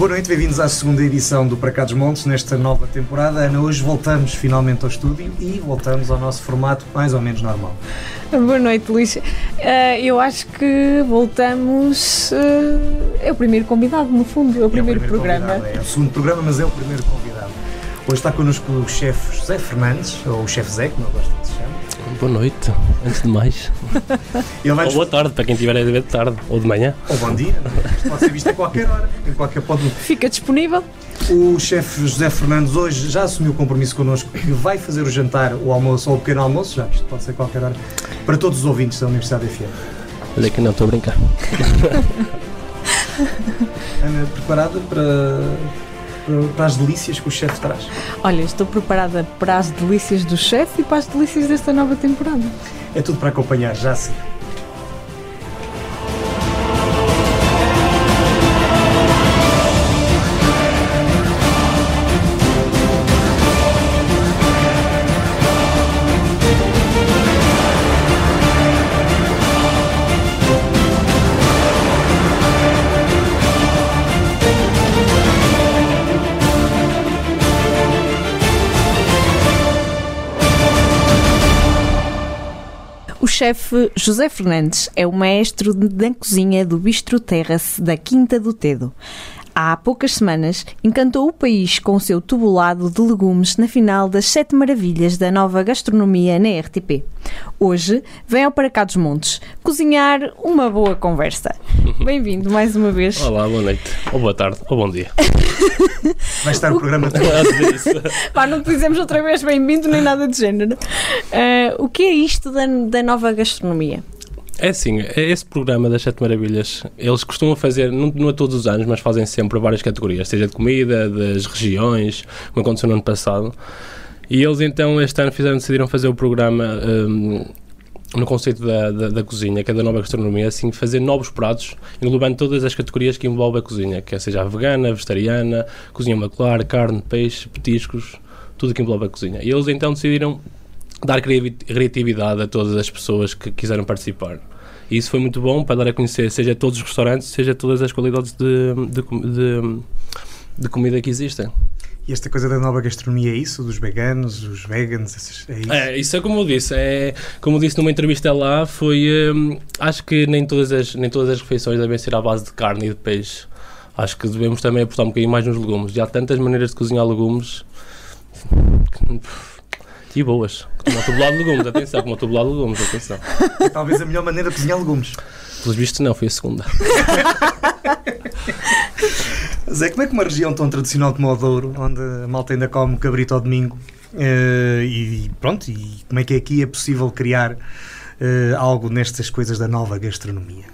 Boa noite, bem-vindos à segunda edição do Para Cá dos Montes, nesta nova temporada. Ana, hoje voltamos finalmente ao estúdio e voltamos ao nosso formato mais ou menos normal. Boa noite, Luís. Uh, eu acho que voltamos. Uh, é o primeiro convidado, no fundo, é o primeiro, é o primeiro programa. É o segundo programa, mas é o primeiro convidado. Hoje está connosco o chefe José Fernandes, ou o chefe Zé, como eu gosto de se chamar. Boa noite, antes de mais. ou boa tarde, para quem estiver a ver de tarde, ou de manhã. Ou bom dia, pode ser visto a qualquer hora, em qualquer pode... Fica disponível. O chefe José Fernandes hoje já assumiu o compromisso connosco que vai fazer o jantar, o almoço ou o pequeno almoço, já isto pode ser qualquer hora, para todos os ouvintes da Universidade FM. Olha que não, estou a brincar. Ana, preparada para para as delícias que o chefe traz? Olha, estou preparada para as delícias do chefe e para as delícias desta nova temporada. É tudo para acompanhar, já sim. Chefe José Fernandes é o maestro da cozinha do Bistro Terrace da Quinta do Tedo há poucas semanas, encantou o país com o seu tubulado de legumes na final das Sete Maravilhas da nova gastronomia na RTP. Hoje vem ao Para Cá dos Montes cozinhar uma boa conversa. Bem-vindo mais uma vez. Olá, boa noite, ou boa tarde, ou bom dia. Vai estar o programa todo. Pá, não te dizemos outra vez bem-vindo nem nada de género. Uh, o que é isto da, da nova gastronomia? É assim, é esse programa das Sete Maravilhas, eles costumam fazer, não, não a todos os anos, mas fazem sempre várias categorias, seja de comida, das regiões, como aconteceu no ano passado. E eles então este ano fizeram, decidiram fazer o programa um, no conceito da, da, da, cozinha, que é da nova gastronomia, assim, fazer novos pratos, englobando todas as categorias que envolvem a cozinha, que é seja a vegana, vegetariana, cozinha macular, carne, peixe, petiscos, tudo que envolve a cozinha. E eles então decidiram dar criatividade a todas as pessoas que quiseram participar. E isso foi muito bom para dar a conhecer, seja todos os restaurantes, seja todas as qualidades de, de, de, de comida que existem. E esta coisa da nova gastronomia é isso? Dos veganos, os veganos, é isso? É, isso é como eu disse. É, como eu disse numa entrevista lá, foi. Hum, acho que nem todas, as, nem todas as refeições devem ser à base de carne e de peixe. Acho que devemos também apostar um bocadinho mais nos legumes. Já há tantas maneiras de cozinhar legumes. Que, e boas. Como o tubulado de legumes, atenção, como o tubulado de legumes, atenção. É talvez a melhor maneira de cozinhar legumes. Pelos vistos não, foi a segunda. Zé, como é que uma região tão tradicional como o Douro, onde a malta ainda come cabrito ao domingo, uh, e pronto, e como é que aqui é possível criar uh, algo nestas coisas da nova gastronomia?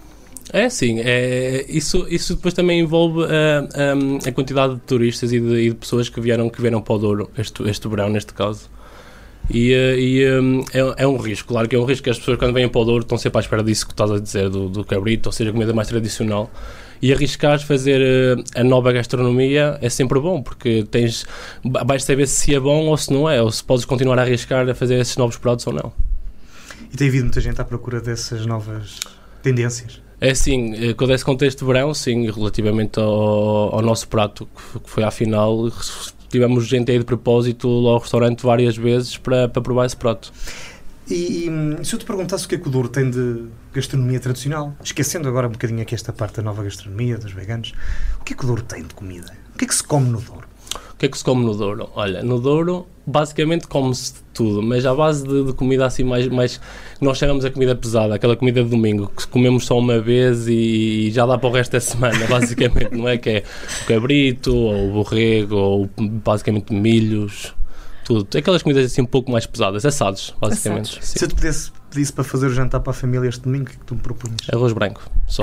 É sim, é, isso, isso depois também envolve uh, eh, um, a quantidade de turistas e de, e de, pessoas que vieram, que vieram para o Douro este, este verão, neste caso. E, eh, e um, é, é, um risco, claro que é um risco que as pessoas quando vêm para o Douro estão sempre à espera disso que estás a dizer, do, do cabrito, ou seja, comida mais tradicional. E arriscar fazer uh, a nova gastronomia é sempre bom, porque tens, vais saber se é bom ou se não é, ou se podes continuar a arriscar a fazer esses novos pratos ou não. E tem havido muita gente à procura dessas novas tendências? É eh, com esse contexto de verão, sim, relativamente ao, ao nosso prato, que foi à final, tivemos gente aí de propósito ao restaurante várias vezes para, para provar esse prato. E, e, se eu te perguntasse o que é que o Douro tem de gastronomia tradicional, esquecendo agora um bocadinho aqui esta parte da nova gastronomia, dos veganos, o que é que o Douro tem de comida? O que é que se come no Douro? O que é que se come no Douro? Olha, no Douro basicamente come-se tudo, mas à base de, de, comida assim mais, mais. Nós chamamos a comida pesada, aquela comida de domingo, que comemos só uma vez e, já dá para o resto da semana, basicamente, não é? Que é o cabrito, ou o borrego, ou basicamente milhos, tudo. Aquelas comidas assim um pouco mais pesadas, assados, basicamente. Se eu te pedisse, pedisse para fazer o jantar para a família este domingo, o que é que tu me propunhas? Arroz branco, só.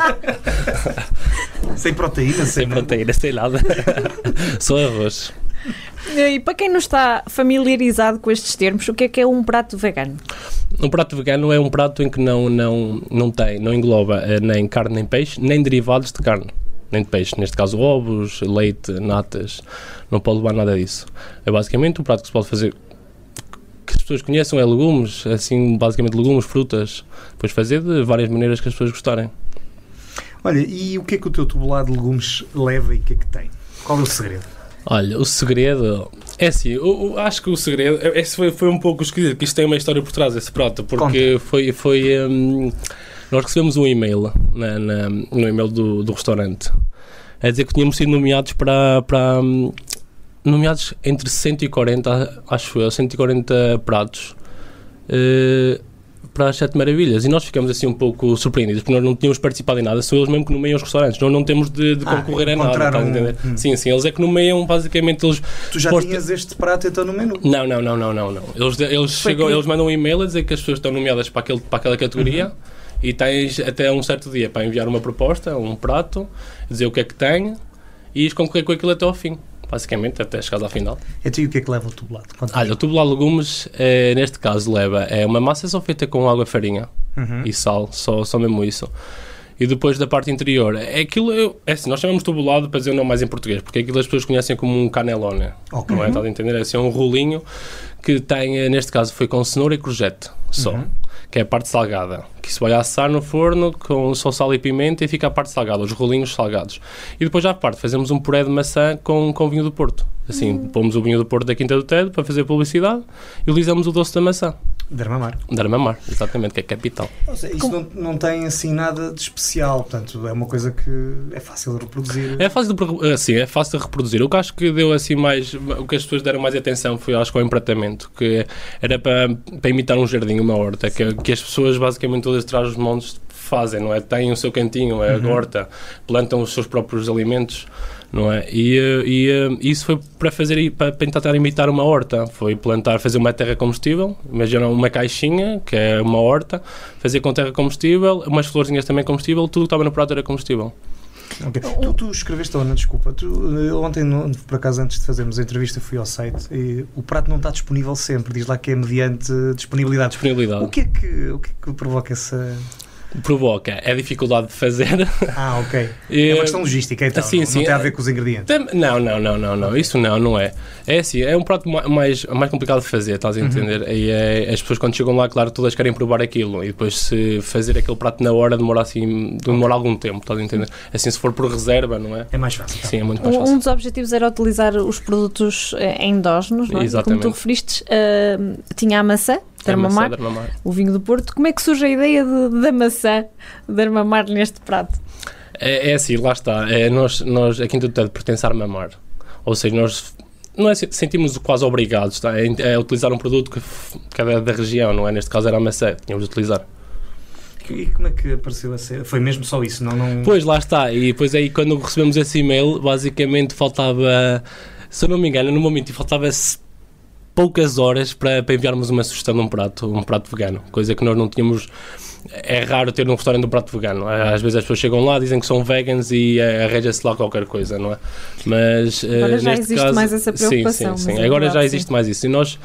sem proteína? Sem, sem proteína, sem nada. só arroz. E para quem não está familiarizado com estes termos, o que é que é um prato vegano? Um prato vegano é um prato em que não, não, não tem, não engloba eh, nem carne nem peixe, nem derivados de carne nem de peixe, neste caso ovos, leite, natas, não pode levar nada disso. É basicamente um prato que se pode fazer pessoas conheçam é legumes, assim, basicamente legumes, frutas, depois fazer de várias maneiras que as pessoas gostarem. Olha, e o que é que o teu tubulado de legumes leva e o que é que tem? Qual é o segredo? Olha, o segredo. É assim, eu, eu acho que o segredo. Esse foi, foi um pouco esquisito, que isto tem uma história por trás desse prato, porque foi. foi hum, nós recebemos um e-mail na, na- no e-mail do, do restaurante a dizer que tínhamos sido nomeados para. para hum, nomeados entre 140, acho eu, 140 pratos. eh, para as Sete Maravilhas e nós ficamos assim um pouco surpreendidos porque nós não tínhamos participado em nada, são eles mesmo que nomeiam os restaurantes, nós não temos de, de Ah, concorrer a nada, estás a entender? um- hum. Sim, sim, eles é que nomeiam basicamente eles Tu já tinhas este prato então no menu? não, não, não, não, não, não. Eles, eles, chegam, que- eles mandam um e-mail a dizer que as pessoas estão nomeadas para, aquele, para aquela categoria e tens até um certo dia para enviar uma proposta, um prato, dizer o que é que tem e concorrer com aquilo até ao fim. Basicamente, até chegares ao final. Então e o que é que leva o tubulado? Conta-me. Olha, o tubular legumes, eh, neste caso, leva é uma massa só feita com água, farinha Uhum. e sal, só, só mesmo isso. E depois da parte interior, é aquilo, eu, é assim, nós chamamos tubulado para dizer o nome mais em português, porque aquilo as pessoas conhecem como um canelone. Ok. Não é? Estás a entender? É assim, é um rolinho que tem, eh, neste caso, foi com cenoura e courgette só. Uhum. Que é a parte salgada. Que isso vai assar no forno com só sal e pimenta e fica a parte salgada, os rolinhos salgados. E depois, à parte, fazemos um puré de maçã com, com vinho do Porto. Assim, pomos o vinho do Porto da Quinta do Tedo para fazer publicidade e utilizamos o doce da maçã. Dermamar. Dar mamar, exatamente, que é capital. Seja, Isto não, não tem assim nada de especial, portanto é uma coisa que é fácil de reproduzir. É fácil de, assim, é fácil de reproduzir. O que acho que deu assim mais. O que as pessoas deram mais atenção foi, acho que, ao empratamento, que era para, para imitar um jardim, uma horta, que, que as pessoas basicamente todas atrás dos montes fazem, não é? Têm o seu cantinho, é Uhum. a horta, plantam os seus próprios alimentos. Não é? E, e, isso foi para fazer i- para tentar imitar uma horta. Foi plantar, fazer uma terra comestível. Imagina uma caixinha, que é uma horta, fazer com terra comestível, umas florzinhas também comestível, tudo que estava no prato era comestível. Ok. Tu, tu escreveste, Ana, desculpa. Tu, eu ontem, por acaso, antes de fazermos a entrevista, fui ao site e o prato não está disponível sempre. Diz lá que é mediante disponibilidade. Disponibilidade. O que é que, o que, é que provoca essa. Provoca é a dificuldade de fazer. Ah, ok. É uma questão logística, então. sim, não, sim, não tem a é- ver com os ingredientes. Tam- Não, não, não, não, não. Isso não, não é. É assim, é um prato ma- mais, mais complicado de fazer, estás a Uhum. entender? E é, as pessoas quando chegam lá, claro, todas querem provar aquilo. E depois se fazer aquele prato na hora demora assim, demora algum tempo, estás a entender? Assim, se for por reserva, não é? É mais fácil. tá? Sim, é muito mais Um, um fácil. dos objetivos era utilizar os produtos eh, endógenos, não é? E Como Exatamente. tu referiste, eh, tinha a maçã, É Dermamar, maçã, dermamar. o vinho do Porto. Como é que surge a ideia de, da maçã Dermamar neste prato? É, é assim, lá está. É, nós, nós, a Quinta do Tedo pertence à Armamar. Ou seja, nós não é, sentimos quase obrigados tá? a, a utilizar um produto que, que é da, região, não é? Neste caso era a maçã, tínhamos de utilizar. E como é que apareceu a ser? Foi mesmo só isso? Não, não... Pois, lá está. E depois aí, quando recebemos esse e-mail, basicamente faltava, se eu não me engano, no momento faltava poucas horas para, para enviarmos uma sugestão de um prato, um prato vegano, coisa que nós não tínhamos. É raro ter num restaurante um prato vegano. Às vezes as pessoas chegam lá, dizem que são vegans e eh, arranja-se lá qualquer coisa, não é? Mas eh, Agora já existe caso, mais essa preocupação, Sim, sim, mas sim. é Agora já existe sim. mais isso. E nós,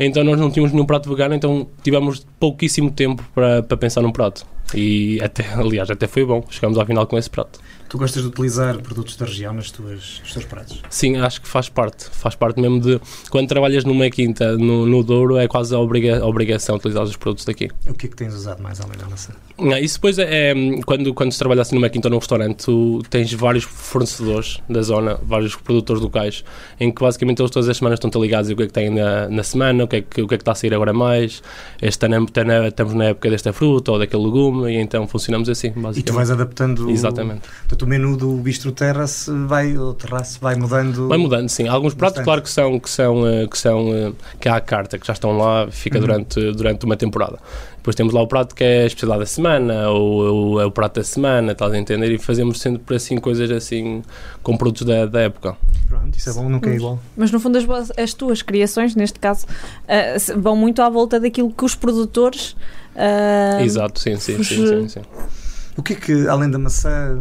então, nós não tínhamos nenhum prato vegano, então tivemos pouquíssimo tempo para, para pensar num prato. E até, aliás, até foi bom. Chegamos ao final com esse prato. Tu gostas de utilizar produtos da região nas tuas, nos teus pratos? Sim, acho que faz parte. Faz parte mesmo de. Quando trabalhas numa quinta no, no Douro, é quase a, obriga, a obrigação utilizar os produtos daqui. O que é que tens usado mais além da maçã? Não, isso depois é. é, Quando, quando se trabalha assim numa quinta ou num restaurante, tu tens vários fornecedores da zona, vários produtores locais, em que basicamente eles todas as semanas estão-te ligados e o que é que tem na, na semana, o que, é que, o que é que está a sair agora mais. Este ano estamos na época desta fruta ou daquele legume, e então funcionamos assim, basicamente. E tu vais adaptando. Exatamente. Portanto, o menu do bistro terrace vai, o terraço vai mudando. Vai mudando, sim. Alguns pratos, Bastante. claro, que são, que são, eh, que são eh, que há a carta, que já estão lá, fica Uhum. durante, durante uma temporada. Depois temos lá o prato que é a especialidade da semana, ou, ou é o prato da semana, estás a entender? E fazemos sempre assim coisas assim, com produtos da, da época. Pronto, isso é bom, nunca é igual. Mas no fundo as, as tuas criações, neste caso, se- vão muito à volta daquilo que os produtores ah, Exato, sim, sim, sim, fuge- sim, sim. O que é que, além da maçã,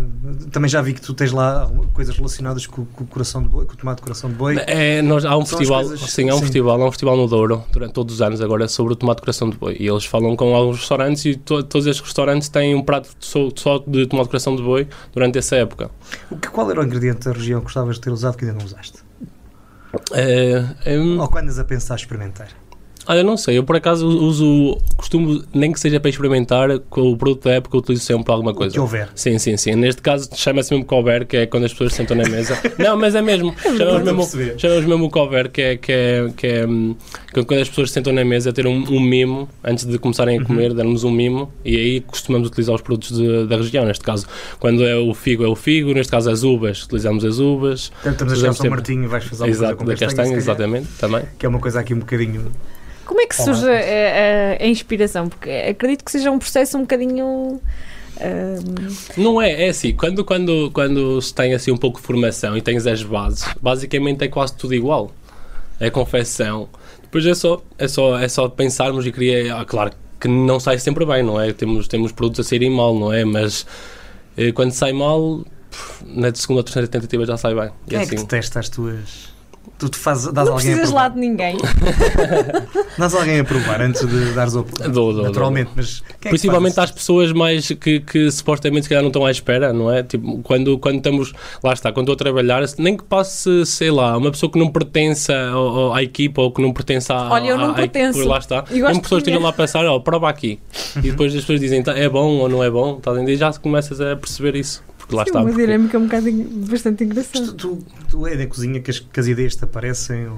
também já vi que tu tens lá coisas relacionadas com, com o coração de boi, com o tomate de coração de boi. É, nós, há um São festival, coisas- sim, há um sim. festival, há um festival no Douro, durante todos os anos agora, sobre o tomate de coração de boi. E eles falam com alguns restaurantes e to- todos esses restaurantes têm um prato só, só de tomate de coração de boi durante essa época. O que, qual era o ingrediente da região que gostavas de ter usado que ainda não usaste? É, é, Ou quando andas a pensar experimentar? Olha, não sei, eu por acaso uso, costumo, nem que seja para experimentar, com o produto da época, eu utilizo sempre alguma coisa. que houver. Sim, sim, sim. Neste caso, chama-se mesmo cover, que é quando as pessoas se sentam na mesa. Não, mas é mesmo. Chamamos a mesmo, perceber. chamamos mesmo o cover, que é, que é, que é hum, que quando as pessoas se sentam na mesa, ter um, um mimo, antes de começarem Uhum. a comer, darmos um mimo, e aí costumamos utilizar os produtos de- da região. Neste caso, quando é o figo, é o figo. Neste caso, as uvas, utilizamos as uvas. Estamos a São Martinho e vais fazer alguma Exato, coisa com da castanha, castanha, exatamente, também. Que é uma coisa aqui um bocadinho... Como é que Olá. surge a, a- a inspiração? Porque acredito que seja um processo um bocadinho. ahm, Não é, é assim, quando, quando, quando se tem assim um pouco de formação e tens as bases, basicamente é quase tudo igual. É confecção. Depois é só, é só, é só pensarmos e queria, ah, claro que não sai sempre bem, não é? Temos, temos produtos a saírem mal, não é? Mas eh, quando sai mal, pff, na segunda ou terceira tentativa já sai bem. É que assim, te testa as tuas... Tu te fazes, dás não alguém a precisas lá de ninguém. Dás alguém a provar antes de dares o Dou, dou, Naturalmente, mas quem é que Principalmente faz às pessoas mais que, que supostamente se calhar não estão à espera, não é? Tipo, quando, quando estamos, lá está, quando estou a trabalhar, nem que passe, sei lá, uma pessoa que não pertença ao- ao- à equipa ou que não pertença à, Olha, eu não à- à pertenço. lá está. Mesmo pessoas estejam lá a pensar, ó, prova aqui. Uhum. E depois as pessoas dizem, "Tá, é bom ou não é bom, tá, e já começas a perceber isso. Porque lá Sim, está. uma porque- dinâmica um bocado bastante engraçada. tu, tu, tu é na cozinha que as, que as ideias te aparecem ou,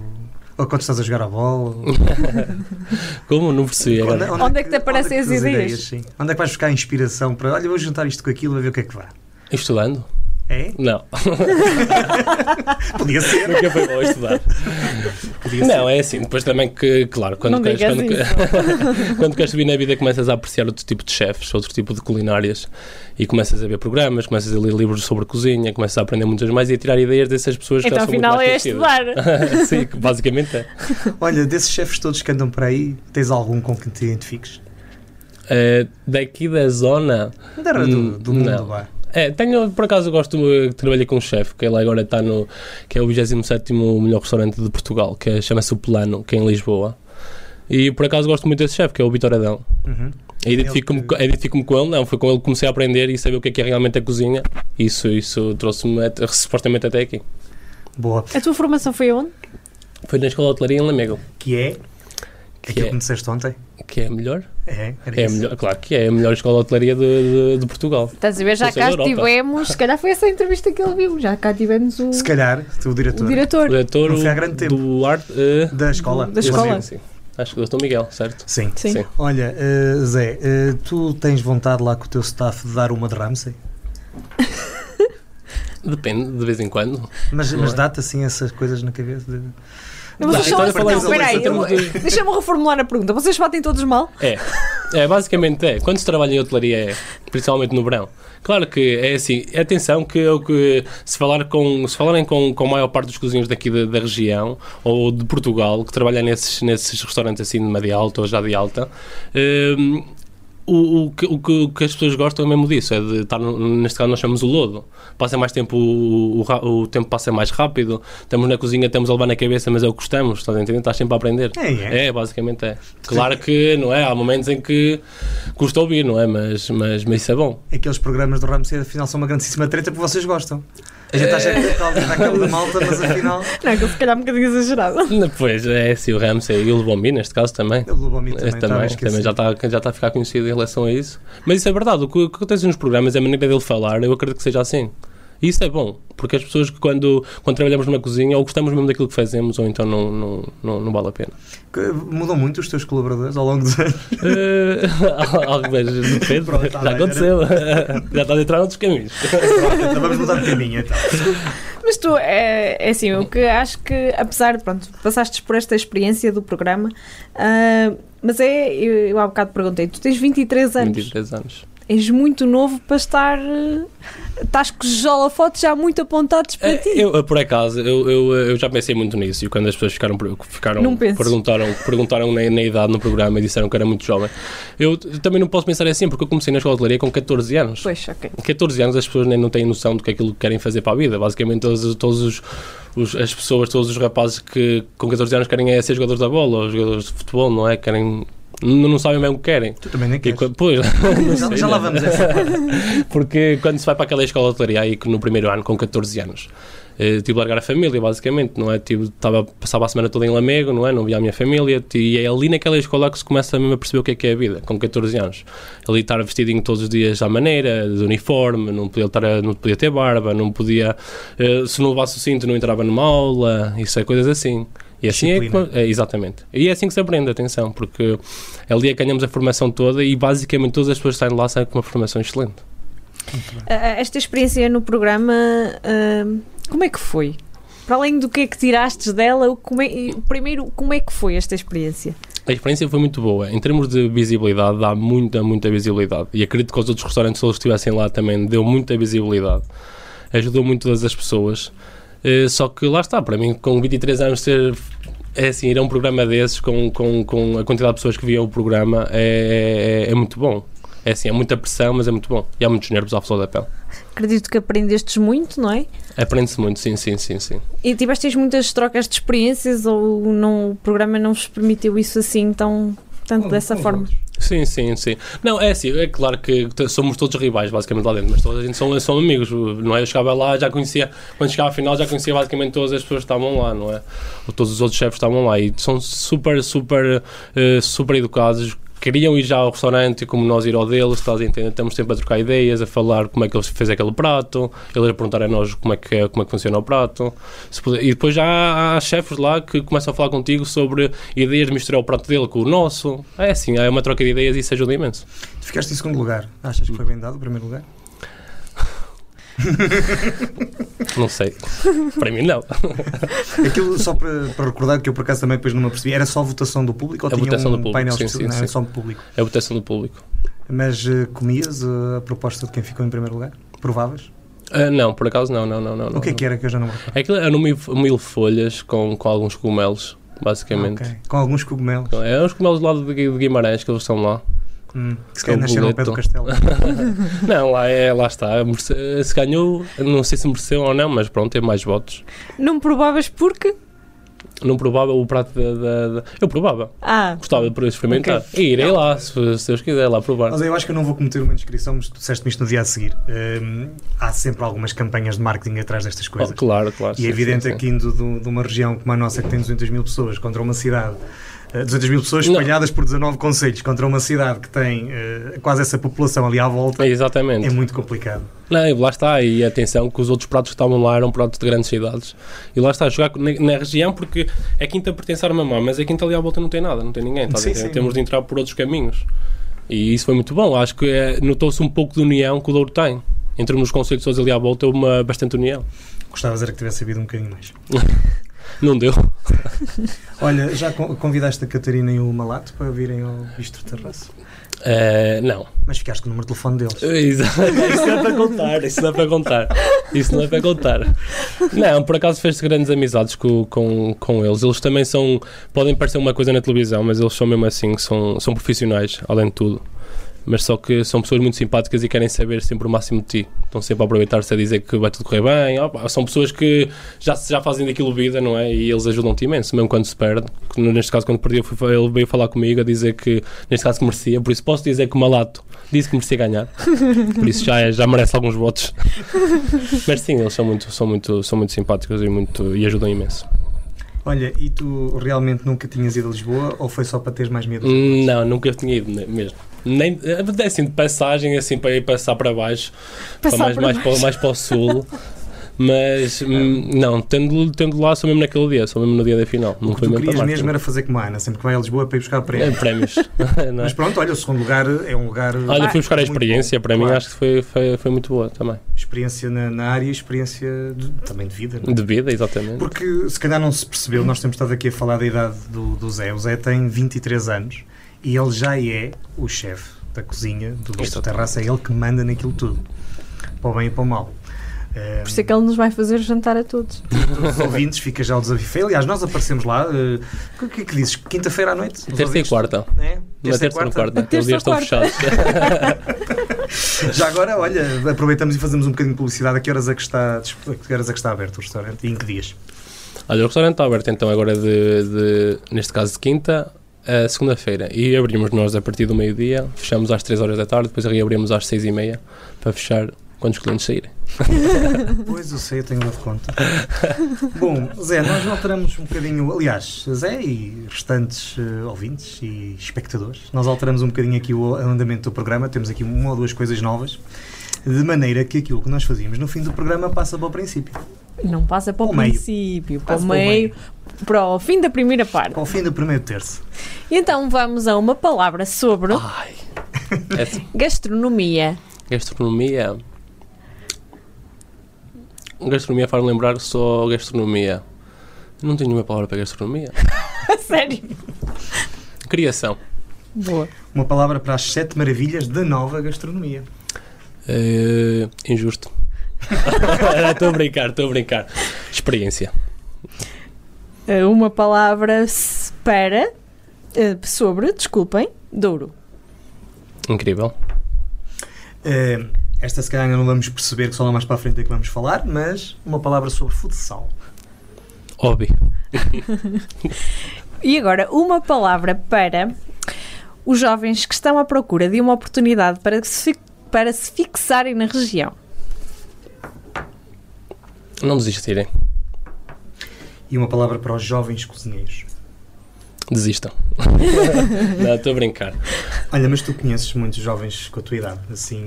ou quando estás a jogar a bola? ou- Como? Não percebi agora. Onde é que te aparecem onde é as ideias? sim? Onde é que vais buscar a inspiração para, olha, vou juntar isto com aquilo a ver o que é que dá? Estudando? É? Não. Podia ser. Nunca foi bom estudar. Podia Não, é assim, depois também que, claro, quando Não queres, quando, isso. quando queres subir na vida começas a apreciar outro tipo de chefes, outro tipo de culinárias e começas a ver programas, começas a ler livros sobre cozinha, começas a aprender muitas mais e a tirar ideias dessas pessoas que Então, já são muito afinal, mais é conhecidas. estudar. Sim, que basicamente é. Olha, desses chefes todos que andam por aí, tens algum com que te identifiques? Eh, daqui da zona, Da, do, do mundo, não. É, tenho, por acaso gosto, eh, trabalhei com um chefe, que ele agora está no, que é o 27 melhor restaurante de Portugal, que é- chama-se o Plano, que é em Lisboa. E por acaso gosto muito desse chefe, que é o Vitor Adão. Uhum. Identifico-me que- identifico com ele, não, foi com ele que comecei a aprender e saber o que é que é realmente a cozinha. Isso, isso trouxe-me supostamente até aqui. Boa. A tua formação foi onde? Foi na escola de hotelaria em Lamego, Que é? que Aquilo é, que me disseste ontem? Que é a melhor. É, era É a isso. melhor, claro que é a melhor escola de hotelaria de, de, de Portugal. Estás a ver? Já cá tivemos, se calhar foi essa a entrevista que ele viu, já cá tivemos o, Se calhar, o o diretor diretor. O diretor Não foi há grande tempo. do arte. eh, da escola. Da escola. Sim, sim. Acho que o Dr. Miguel, certo? Sim. Sim. Sim. Olha, eh, Zé, eh, tu tens vontade lá com o teu staff de dar uma de Ramsey? Depende, de vez em quando. Mas, mas é? dá-te assim essas coisas na cabeça? De... Não, então assim, falar não, isso peraí, em termos eu- de- deixa-me reformular a pergunta. Vocês batem todos mal? É, é, basicamente é. Quando se trabalha em hotelaria é, principalmente no verão. Claro que é assim, atenção que, eu que se, falar com, se falarem com, com a maior parte dos cozinheiros daqui da, da região ou de Portugal, que trabalham nesses, nesses restaurantes assim de média alta ou já de alta, hum, o, o, que, o, que, o que as pessoas gostam é mesmo disso, é de estar, no, neste caso nós chamamos o lodo. Passa mais tempo, o, o tempo passa mais rápido, estamos na cozinha, estamos a levar na cabeça, mas é o que gostamos, estás a entender? Estás sempre a aprender. É, é. É, basicamente é. Claro que, não é? Há momentos em que custa ouvir, não é? Mas, mas, mas isso é bom. Aqueles programas do Ramsey, afinal, são uma grandíssima treta porque vocês gostam. A gente acha que é tal- daquela da malta, mas afinal, Não, aquilo se calhar é um bocadinho exagerado. Pois, é assim, o Ramsey e o Lubombi, neste caso também. o Lubomir também, a também, também já, está, já está a ficar conhecido em relação a isso. Mas isso é verdade, o que, o que acontece nos programas é a maneira dele falar, eu acredito que seja assim. E isso é bom, porque as pessoas que quando, quando trabalhamos numa cozinha ou gostamos mesmo daquilo que fazemos ou então não, não, não, não vale a pena. Que Mudam muito os teus colaboradores ao longo dos anos. Algo mais depende, Pronto, tá já aconteceu. já está a entrar noutros caminhos. Então vamos mudar de caminho, então. Mas tu, é, é assim, o que acho que, apesar de, pronto, passaste por esta experiência do programa, ah, mas é, eu, eu há bocado perguntei, tu tens 23 anos, 23 anos. És muito novo para estar, eh, estás com os holofotes já muito apontados para É, ti. Eu, por acaso, eu, eu, eu já pensei muito nisso e quando as pessoas ficaram, ficaram perguntaram, perguntaram na, na idade no programa e disseram que era muito jovem, eu também não posso pensar assim, porque eu comecei na escola de hotelaria com 14 anos. Pois, ok. 14 anos as pessoas nem não têm noção do que é aquilo que querem fazer para a vida. Basicamente, todos, todos os, os- as pessoas, todos os rapazes que com 14 anos querem é ser jogadores da bola ou jogadores de futebol, não é? Querem. Não, não sabem bem o que querem. Tu também nem E queres. co- pois, não Já, sei, já lá vamos essa. Porque quando se vai para aquela escola de hotelaria aí que no primeiro ano, com 14 anos, eh, tive de largar a família, basicamente, não é? Tive, estava, passava a semana toda em Lamego, não é? Não via a minha família, e é ali naquela escola que se começa mesmo a perceber o que é que é a vida, com 14 anos. Ali estar vestidinho todos os dias à maneira, de uniforme, não podia, estar a- não podia ter barba, não podia, eh, se não levasse o cinto não entrava numa aula, isso é coisas assim. E assim é, é, exatamente. E é assim que se aprende, atenção, porque ali é que ganhamos a formação toda e basicamente todas as pessoas que saem de lá saem com uma formação excelente. Esta experiência no programa, ah, como é que foi? Para além do que é que tiraste dela, o- como é- primeiro, como é que foi esta experiência? A experiência foi muito boa. Em termos de visibilidade, dá muita, muita visibilidade. E acredito que os outros restaurantes, se eles estivessem lá também, deu muita visibilidade. Ajudou muito todas as pessoas. Eh, só que lá está, para mim, com 23 anos, ser. É assim, ir a um programa desses com, com, com a quantidade de pessoas que viam o programa é, é, é muito bom. É assim, é muita pressão, mas é muito bom. E há muitos nervos à flor da pele. Acredito que aprendestes muito, não é? Aprende-se muito, sim, sim, sim, sim. E tivestes muitas trocas de experiências ou não, o programa não vos permitiu isso assim tão tanto dessa forma? Sim, sim, sim. Não, é assim, é claro que somos todos rivais, basicamente, lá dentro, mas toda a gente são, são amigos, não é? Eu chegava lá, já conhecia, quando chegava à final, já conhecia basicamente todas as pessoas que estavam lá, não é? Ou todos os outros chefes estavam lá e são super, super, eh, super educados. Queriam ir já ao restaurante como nós ir ao deles, estás a entender? Estamos sempre a trocar ideias, a falar como é que eles fez aquele prato, eles a perguntar a nós como é que, é- como é que funciona o prato. Puder- e depois já há, há chefes lá que começam a falar contigo sobre ideias de misturar o prato dele com o nosso. É assim, é uma troca de ideias e isso ajuda imenso. Tu ficaste em segundo lugar. Achas que foi bem dado o primeiro lugar? Não sei. Para mim, não. Aquilo, só para, para recordar, que eu por acaso também depois não me apercebi, era só votação do público ou A tinha votação um do público, painel sim, especial? sim, Não, sim. só do público. É a votação do público. Mas eh, comias eh, a proposta de quem ficou em primeiro lugar? Provavas? Ah, não, por acaso, não, não, não. não o que é que era que eu já não me recordo? É aquilo eram mil, mil folhas com, com alguns cogumelos, basicamente. Ok. Com alguns cogumelos. É os cogumelos lá de Guimarães que eles estão lá. Hum, que se Com calhar nasceram ao pé do castelo. Não, lá, é, lá está. Se ganhou, não sei se mereceu ou não, mas pronto, teve mais votos. Não provavas porque? Não provava o prato da. da- da- Eu provava. Ah, Gostava de experimentar. E irei lá, se, se Deus quiser, lá provar. Mas eu acho que eu não vou cometer uma inscrição, mas tu disseste-me isto no dia a seguir. Hum, há sempre algumas campanhas de marketing atrás destas Oh, coisas. claro, claro. E sim, é evidente sim, sim. aqui indo do- de uma região como a nossa, que tem 200 mil pessoas, contra uma cidade. Eh, 200 mil pessoas Não. espalhadas por 19 conselhos, contra uma cidade que tem eh, quase essa população ali à volta, É, exatamente. é muito complicado. Não, lá está, e atenção que os outros pratos que estavam lá eram pratos de grandes cidades. E lá está, jogar na, na região, porque a Quinta pertence à Armamã, mas a Quinta ali à volta não tem nada, não tem ninguém. Tá Sim, sim. Temos de entrar por outros caminhos. E isso foi muito bom. Acho que eh, notou-se um pouco de união que o Douro tem. Em termos dos conselhos ali à volta, uma bastante união. Gostavas era que tivesse sabido um bocadinho mais. Não deu. Olha, já con- convidaste a Catarina e o Malato para virem ao Bistro Terraço? Eh, não. Mas ficaste com o número de telefone deles. Exato. Isso não é para contar, isso não é para contar. Isso não é para contar. Não, por acaso fez grandes amizades com, com, com eles. Eles também são. Podem parecer uma coisa na televisão, mas eles são mesmo assim, são, são profissionais, além de tudo. Mas só que são pessoas muito simpáticas e querem saber sempre o máximo de ti. Estão sempre a aproveitar-se a dizer que vai tudo correr bem. Opa, são pessoas que já, já fazem daquilo vida, não é? E eles ajudam-te imenso, mesmo quando se perde. Neste caso, quando perdi, ele veio falar comigo a dizer que, neste caso, que merecia. Por isso, posso dizer que o Malato disse que merecia ganhar. Por isso, já, é- já merece alguns votos. Mas sim, eles são muito, são muito, são muito simpáticos e, muito, e ajudam imenso. Olha, e tu realmente nunca tinhas ido a Lisboa ou foi só para teres mais medo? Hum, Não, nunca tinha ido mesmo. Nem, é assim, de passagem, assim, para ir passar para baixo, Passar para mais, para mais, para, mais para o sul. Mas, hum, não, tendo, tendo lá, só mesmo naquele dia, só mesmo no dia da final. Não O que foi tu mesmo querias mesmo era fazer como a Ana, sempre que vai a Lisboa para ir buscar É, prémios. prémios. é? Mas pronto, olha, o segundo lugar é um lugar. Olha, fui buscar a experiência, bom, para mim claro. acho que foi, foi, foi muito boa também. Experiência na, na área e experiência de- também de vida. não é? De vida, exatamente. Porque se calhar não se percebeu, nós temos estado aqui a falar da idade do, do Zé. O Zé tem 23 anos e ele já é o chefe da cozinha do Bistro Exatamente. Terraça. É ele que manda naquilo tudo, para o bem e para o mal. Eh, por isso é que ele nos vai fazer jantar a todos. Os ouvintes, fica já o desafio. Aliás, nós aparecemos lá. eh, O que é que dizes? Quinta-feira à noite? Terça e ouvintes- quarta. É? Na terça e na quarta, aqueles Terça dias estão quarta. fechados. Já agora, olha, aproveitamos e fazemos um bocadinho de publicidade. A que horas é que está, a que horas é que está aberto o restaurante e em que dias? Olha, o restaurante está aberto então agora de, de- neste caso de quinta, a segunda-feira e abrimos nós a partir do meio-dia, fechamos às 3 horas da tarde, depois reabrimos às 6 e meia para fechar quando os clientes saírem. Pois eu sei, eu tenho dado conta. Bom, Zé, nós alteramos um bocadinho, aliás, Zé e restantes uh, ouvintes e espectadores, nós alteramos um bocadinho aqui o andamento do programa, temos aqui uma ou duas coisas novas, de maneira que aquilo que nós fazíamos no fim do programa passa para o princípio. Não passa para o, o meio. princípio, para o meio, para o fim da primeira parte. Para o fim do primeiro terço. E então vamos a uma palavra sobre Ai! É assim, gastronomia. gastronomia. Gastronomia faz-me lembrar só gastronomia. Não tenho nenhuma palavra para gastronomia. Sério? Criação. Boa. Uma palavra para as sete maravilhas da nova gastronomia. Eh, injusto. Estou a brincar, estou a brincar. Experiência. Uh, Uma palavra para, uh, sobre, desculpem, Douro. Incrível. Eh, esta se calhar ainda não vamos perceber que só lá mais para a frente é que vamos falar, mas uma palavra sobre futsal. Hobby. E agora, uma palavra para os jovens que estão à procura de uma oportunidade para se, fi- para se fixarem na região. Não desistirem. E uma palavra para os jovens cozinheiros. Desistam. Não, estou a brincar. Olha, mas tu conheces muitos jovens com a tua idade, assim,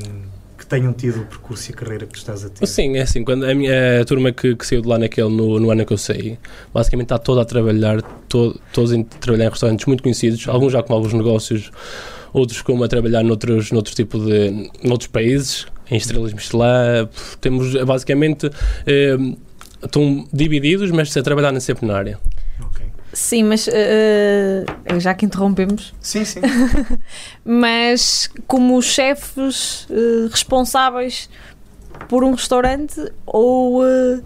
que tenham tido o percurso e a carreira que tu estás a ter. Sim, é assim, quando a, minha, a turma que, que saiu de lá naquele, no, no ano que eu saí, basicamente está toda a trabalhar, to, todos em trabalhar em restaurantes muito conhecidos, alguns já com alguns negócios, outros como a trabalhar noutros, noutros tipo de, noutros países, em estrelas Michelin, temos basicamente, eh, estão divididos, mas a trabalhar sempre na área. Ok. Sim, mas uh, já que interrompemos, Sim, sim. mas como chefes uh, responsáveis por um restaurante ou uh, uh,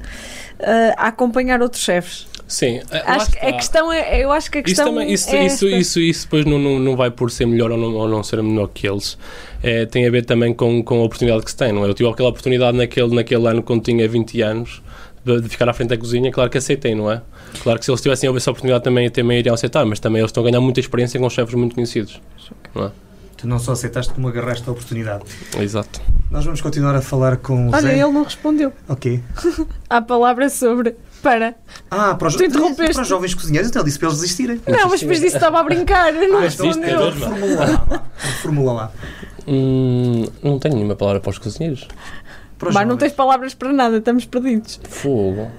a acompanhar outros chefes. Sim, Acho que a questão é, eu acho que a Isso, questão também, isso, é isso, esta. isso, isso depois não, não, não vai por ser melhor ou não, ou não ser melhor que eles. É, tem a ver também com, com a oportunidade que se tem, não é? Eu tive aquela oportunidade naquele, naquele ano quando tinha 20 anos de, de ficar à frente da cozinha, claro que aceitei, não é? Claro que se eles tivessem essa oportunidade também, também iriam aceitar, mas também eles estão a ganhar muita experiência com chefes muito conhecidos. Não é? tu não só aceitaste como agarraste a oportunidade. Exato. Nós vamos continuar a falar com o Olha, Zé. ele não respondeu. Ok. Há palavra sobre para. Ah, para os, Tu interrompeste. para os jovens cozinheiros, então ele disse para eles desistirem. Não, mas depois disso estava a brincar. Não Ah, então, existe, respondeu. reformula lá. vá. Reformula lá. Hum, não tenho nenhuma palavra para os cozinheiros. Mas não jovens. tens palavras para nada, estamos perdidos. Fogo.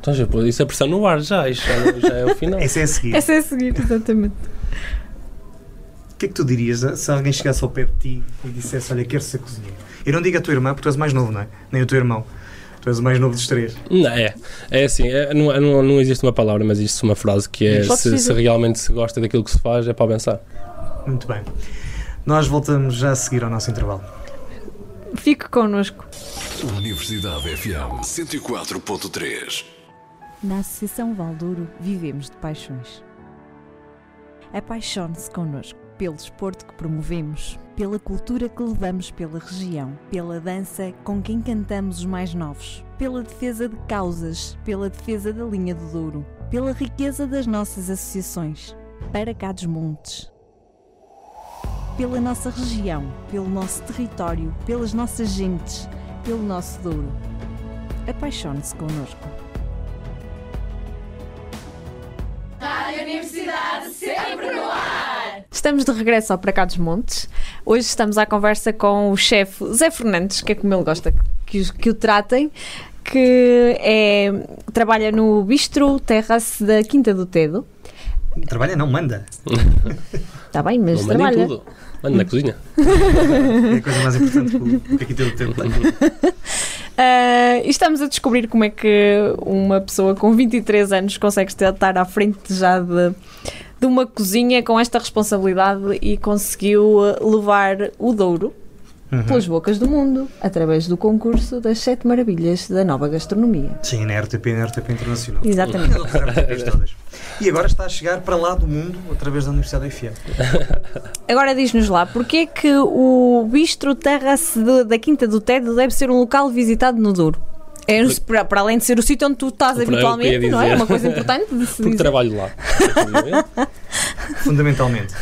Então já pôs isso a pressão no ar, já, isto já, já é o final. Esse é a seguir. Essa é a seguir, exatamente. O que é que tu dirias se alguém chegasse ao pé de ti e dissesse: Olha, quero ser cozinheiro? Eu não digo a tua irmã, porque tu és mais novo, não é? Nem o teu irmão. Tu és o mais novo dos três. Não, é. É assim, é, não, não, não existe uma palavra, mas existe uma frase que é se, se realmente se gosta daquilo que se faz, é para pensar. Muito bem. Nós voltamos já a seguir ao nosso intervalo. Fique connosco. Universidade FM 104.3. Na Associação Valdouro vivemos de paixões. Apaixone-se connosco pelo desporto que promovemos, pela cultura que levamos pela região, pela dança com quem cantamos os mais novos, pela defesa de causas, pela defesa da linha do Douro, pela riqueza das nossas associações, para cá dos montes. Pela nossa região, pelo nosso território, pelas nossas gentes, pelo nosso Douro. Apaixone-se connosco. Estamos de regresso ao Para Cá dos Montes. Hoje estamos à conversa com o chefe Zé Fernandes, que é como ele gosta que, os- que o tratem, que é, trabalha no Bistro Terrace da Quinta do Tedo. Trabalha, não, manda. Está bem, mas não trabalha. tudo. Manda na cozinha. É a coisa mais importante que o- que aqui tem o tempo. Ah, e estamos a descobrir como é que uma pessoa com 23 anos consegue estar à frente já de, de uma cozinha com esta responsabilidade e conseguiu ah, levar o Douro Uhum. pelas bocas do mundo através do concurso das Sete Maravilhas da Nova Gastronomia. Sim, na RTP e na RTP Internacional. Exatamente. E agora está a chegar para lá do mundo através da Universidade da FM. Agora diz-nos lá, porquê é que o Bistro Terrace de- da Quinta do Tedo deve ser um local visitado no Douro? É, para, para além de ser o sítio onde tu estás Para- habitualmente, não é? É uma coisa importante de se Porque dizer. trabalho lá. fundamentalmente?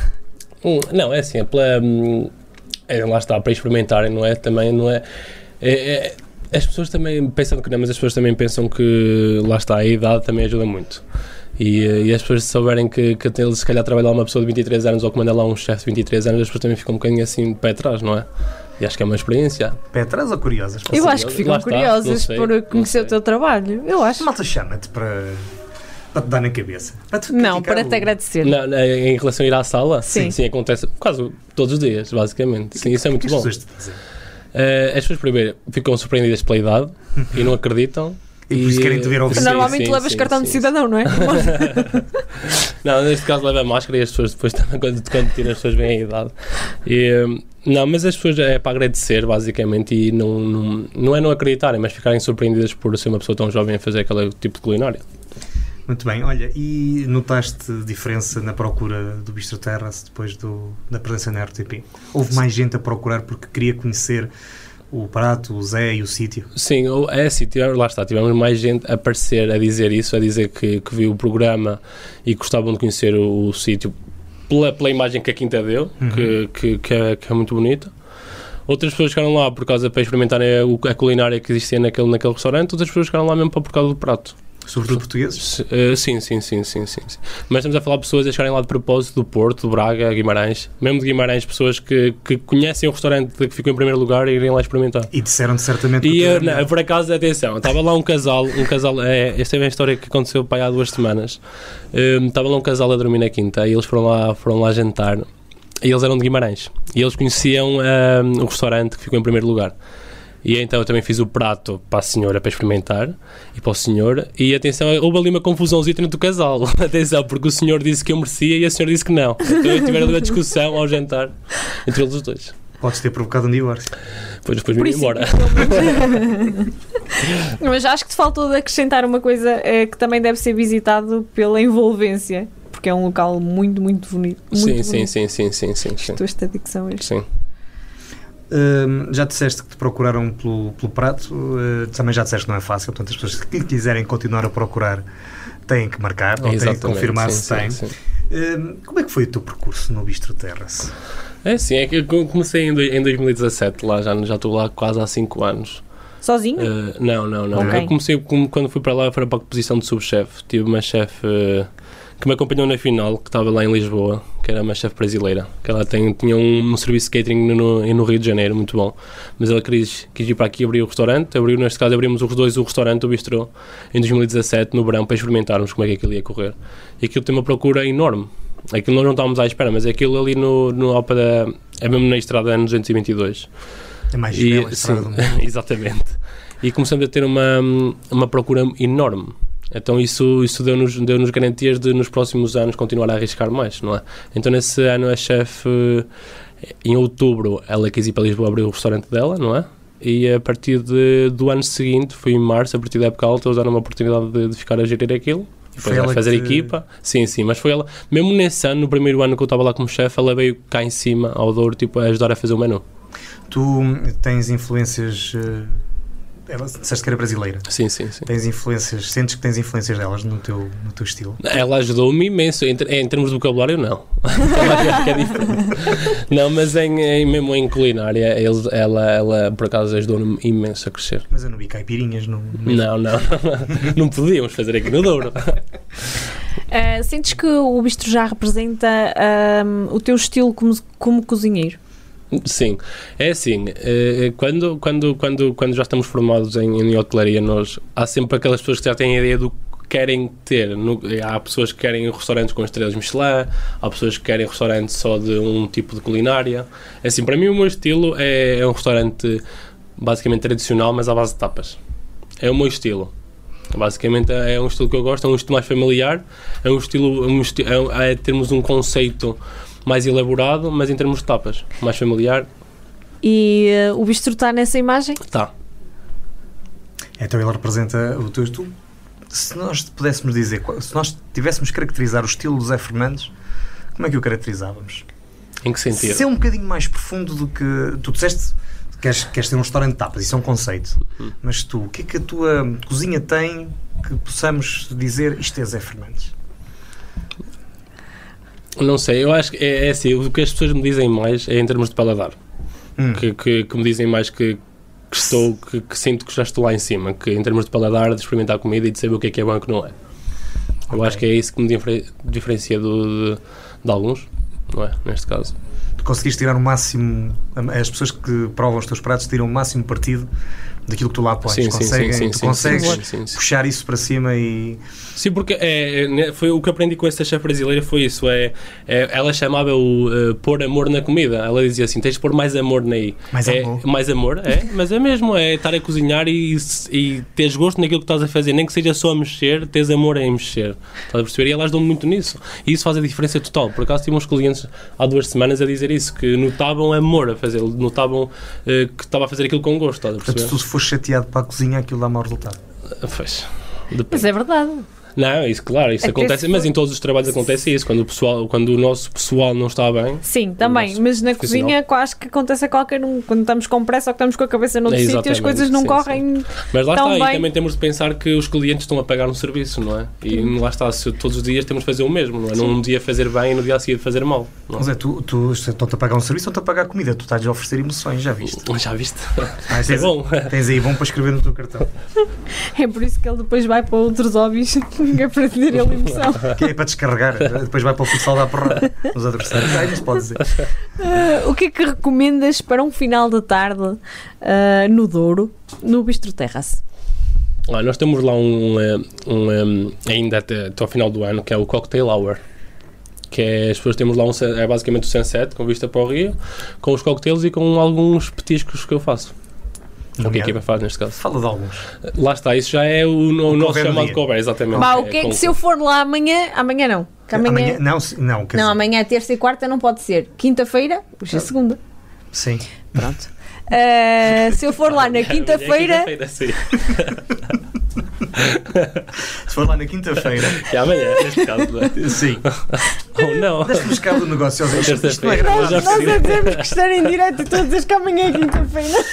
Hum, Não, é assim, é pela. hum, é, lá está, para experimentarem, não é? Também não é, é- é- As pessoas também, pensando que não, mas as pessoas também pensam que, lá está, a idade também ajuda muito. E, eh, e as pessoas se souberem que, que tem, se calhar trabalhar uma pessoa de 23 anos ou comandar lá um chefe de 23 anos, as pessoas também ficam um bocadinho assim de pé atrás, não é? E acho que é uma experiência. Pé atrás ou curiosas? Eu acho que ficam curiosas por conhecer o teu trabalho. Eu acho. malta chama-te para, para te dar na cabeça. Para Não, para te agradecer. Na- em relação a ir à sala, Sim. sim, acontece quase todos os dias, basicamente. Sim, isso é muito que as bom. pessoas te dizem? Eh, as pessoas, primeiro, ficam surpreendidas pela idade e não acreditam. E por isso querem te ver ao vivo. Sim, Normalmente sim, levas sim, cartão de sim. cidadão, não é? Não, neste caso leva máscara e as pessoas depois também, quando, quando tiram, as pessoas veem a idade. E, hum, não, mas as pessoas é para agradecer, basicamente, e não, não, não é não acreditarem, mas ficarem surpreendidas por ser uma pessoa tão jovem a fazer aquele tipo de culinária. Muito bem, olha, e notaste diferença na procura do Bistro Terrace depois do, da presença na RTP? Houve mais gente a procurar porque queria conhecer o prato, o Zé e o sítio? Sim, é assim, tivemos, lá está, tivemos mais gente a aparecer a dizer isso, a dizer que, que viu o programa e gostavam de conhecer o, o sítio pela, pela imagem que a Quinta deu, Uhum. que, que, que, é, que é muito bonita. Outras pessoas ficaram lá por causa para experimentarem a, a culinária que existia naquele, naquele restaurante, outras pessoas ficaram lá mesmo para por causa do prato. Sobretudo portugueses? Se- eh, sim, sim, sim, sim, sim, sim. Mas estamos a falar de pessoas a chegarem lá de propósito do Porto, do Braga, Guimarães, mesmo de Guimarães, pessoas que, que conhecem o restaurante que ficou em primeiro lugar e irem lá experimentar. E disseram-te certamente E que não, por acaso, atenção, estava lá um casal, um casal, é, esta é uma história que aconteceu pai, há duas semanas. Hum, estava lá um casal a dormir na quinta e eles foram lá, foram lá jantar. E eles eram de Guimarães. E eles conheciam hum, o restaurante que ficou em primeiro lugar. E então eu também fiz o prato para a senhora para experimentar e para o senhor. E atenção, houve ali uma confusãozinha dentro do casal. atenção, porque o senhor disse que eu merecia e a senhora disse que não. Então tiveram ali uma discussão ao jantar entre eles os dois. Podes ter provocado um divórcio. Depois, depois vim isso, embora. Mas acho que te faltou de acrescentar uma coisa eh, que também deve ser visitado pela envolvência. Porque é um local muito, muito bonito. Muito Sim, bonito. sim, sim, sim, sim, sim, sim. Estou esta dicção hoje. Sim. Hum, já disseste que te procuraram pelo, pelo prato, uh, também já disseste que não é fácil, portanto as pessoas que quiserem continuar a procurar têm que marcar ou têm que confirmar sim, se têm. sim. Hum, como é que foi o teu percurso no Bistro Terrace? É sim, é que eu comecei em, doi- em 2017, lá já, já estou lá quase há 5 anos. Sozinho? Uh, não, não, não. Ok. Eu comecei com- quando fui para lá, foi para a posição de subchefe. Tive uma chefe uh, que me acompanhou na final, que estava lá em Lisboa, que era uma chefe brasileira. Que ela tem, tinha um, um serviço de catering no, no Rio de Janeiro, muito bom. Mas ela quis, quis ir para aqui abrir o restaurante. Abriu, neste caso, abrimos os dois o restaurante, o bistrô, em 2017, no verão, para experimentarmos como é que aquilo ia correr. E aquilo tem uma procura enorme. Aquilo nós não estávamos à espera, mas aquilo ali no, no ao pé da. É mesmo na estrada ano 222. É mais E, bela sim, exatamente. E começamos a ter uma, uma procura enorme. Então isso, isso deu-nos deu garantias de nos próximos anos continuar a arriscar mais, não é? Então nesse ano a chefe, em outubro, ela quis ir para Lisboa abrir o restaurante dela, não é? E a partir de, do ano seguinte, foi em março, a partir da época alta, eles deram uma oportunidade de, de ficar a gerir aquilo. Foi a fazer que equipa. Sim, sim, mas foi ela, mesmo nesse ano, no primeiro ano que eu estava lá como chefe, ela veio cá em cima, ao Douro, tipo, a ajudar a fazer o menu. Tu tens influências. Uh, ela, disseste que era brasileira. Sim, sim, sim. Tens influências, sentes que tens influências delas no teu, no teu estilo? Ela ajudou-me imenso. Em, em termos de vocabulário, não. É diferente. Não, mas em, em- mesmo em culinária, eles- ela, ela por acaso ajudou-me imenso a crescer. Mas eu não vi caipirinhas no. no- Não, não, não. Não podíamos fazer aqui no Douro. Ah, sentes que o bistro já representa ahm, o teu estilo como, como cozinheiro? Sim, é assim, eh, quando, quando, quando, quando já estamos formados em, em hotelaria, nós, há sempre aquelas pessoas que já têm a ideia do que querem ter. No- há pessoas que querem restaurantes com estrelas Michelin, há pessoas que querem restaurantes só de um tipo de culinária. É Assim, para mim o meu estilo é, é um restaurante basicamente tradicional, mas à base de tapas. É o meu estilo. Basicamente é um estilo que eu gosto, é um estilo mais familiar, é um estilo, esti- é, um- é termos um conceito mais elaborado, mas em termos de tapas, mais familiar, E ah, o bistro está nessa imagem? tá. Então ele representa o teu. Tu, se nós pudéssemos dizer, se nós tivéssemos que caracterizar o estilo do Zé Fernandes, como é que o caracterizávamos? Em que sentido? Ser um bocadinho mais profundo do que. Tu disseste que queres, queres ter um restaurante de tapas, isso é um conceito. Uhum. Mas tu, o que é que a tua cozinha tem que possamos dizer isto é Zé Fernandes? Não sei, eu acho que é, é assim, o que as pessoas me dizem mais é em termos de paladar. Hum. Que, que, que me dizem mais que, que estou, que, que sinto que já estou lá em cima, que em termos de paladar, de experimentar comida e de saber o que é que é bom e o que não é. Eu acho que é isso que me difere- diferencia do, de, de alguns, não é? Neste caso. Tu conseguiste tirar o máximo. As pessoas que provam os teus pratos tiram o máximo partido daquilo que tu lá pões. Sim, Conseguem, sim, sim, tu consegues puxar isso para cima e. Sim, porque é, é, né, foi o que aprendi com esta chefe brasileira foi isso. É, é, ela chamava o eh, pôr amor na comida. Ela dizia assim: tens de pôr mais amor naí. Mais é, amor. Mais amor, é, mas é mesmo. É estar a cozinhar e, e teres gosto naquilo que estás a fazer. Nem que seja só a mexer, tens amor em mexer. Estás a perceber? E elas dão muito nisso. E isso faz a diferença total. Por acaso tive uns clientes há duas semanas a dizer isso: que notavam amor a fazer, notavam eh, que estava a fazer aquilo com gosto. Estás a Portanto, se perceber? tu fores chateado para a cozinha, aquilo dá mau resultado. Pois. Mas Depende. é verdade. Não, isso claro, isso É acontece, mas em todos os trabalhos acontece isso, quando o, pessoal, quando o nosso pessoal não está bem. Sim, também. Mas na cozinha acho que acontece a qualquer um. Quando estamos com pressa ou que estamos com a cabeça noutro É, sítio, as coisas não sim, correm. Mas lá Tão está, bem. e também temos de pensar que os clientes estão a pagar um serviço, não é? E lá está, se todos os dias temos de fazer o mesmo, não é? Num dia fazer bem e no dia a seguir fazer mal. Não Mas é, tu, tu estão-te a pagar um serviço ou estão-te a pagar comida? Tu estás a oferecer emoções, já viste? é? Já viste? Ah, Isso é tens, bom. tens aí bom para escrever no teu cartão. É por isso que ele depois vai para outros hobbies é para ter ele emoção. Que é para descarregar. Depois vai para o futsal dar porrada nos adversários. Ah, pode dizer. Ah, o que é que recomendas para um final de tarde ah, no Douro, no Bistro Terrace? Olha, nós temos lá um, eh, um, eh, ainda até, até ao final do ano, que é o Cocktail Hour. Que é, as pessoas temos lá um, é basicamente o sunset com vista para o rio, com os cocktails e com alguns petiscos que eu faço. É o que a equipa faz neste caso. Fala de alguns. Lá está, isso já é o, o nosso couber no chamado cover, exatamente. Bah, o que é com- que se eu for lá amanhã, amanhã não, que amanhã, Não, se- não, não, dizer, amanhã é terça e quarta não pode ser, quinta-feira, hoje é segunda, Sim. pronto. Ah, se eu for lá na Amanhã é quinta-feira, quinta-feira, sim. Se for lá na quinta-feira. Que é amanhã, neste caso, não é? Sim. Ou não. Deixa-nos cá do negócio. Isto, isto não é. Já nós a dizemos que estar em direto e todos dizes que amanhã é quinta-feira.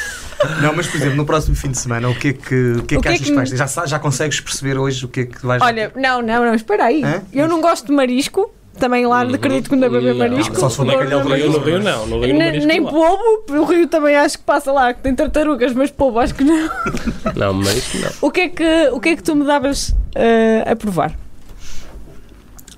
Não, mas por exemplo, no próximo fim de semana, o que é que, o que, é O que que é achas que- que vais ter? Já, já consegues perceber hoje o que é que vais Olha, não, não, não, espera aí. Hã? Eu não gosto de marisco. Também lá acredito que não deve beber Não, marisco. só se for Não bacalhau No Rio, no Rio não. No Rio no Nem, marisco nem não. há. polvo, o rio também acho que passa lá, que tem tartarugas, mas polvo acho que não. Não, marisco não. O que é que, o que, é que tu me davas eh, a provar?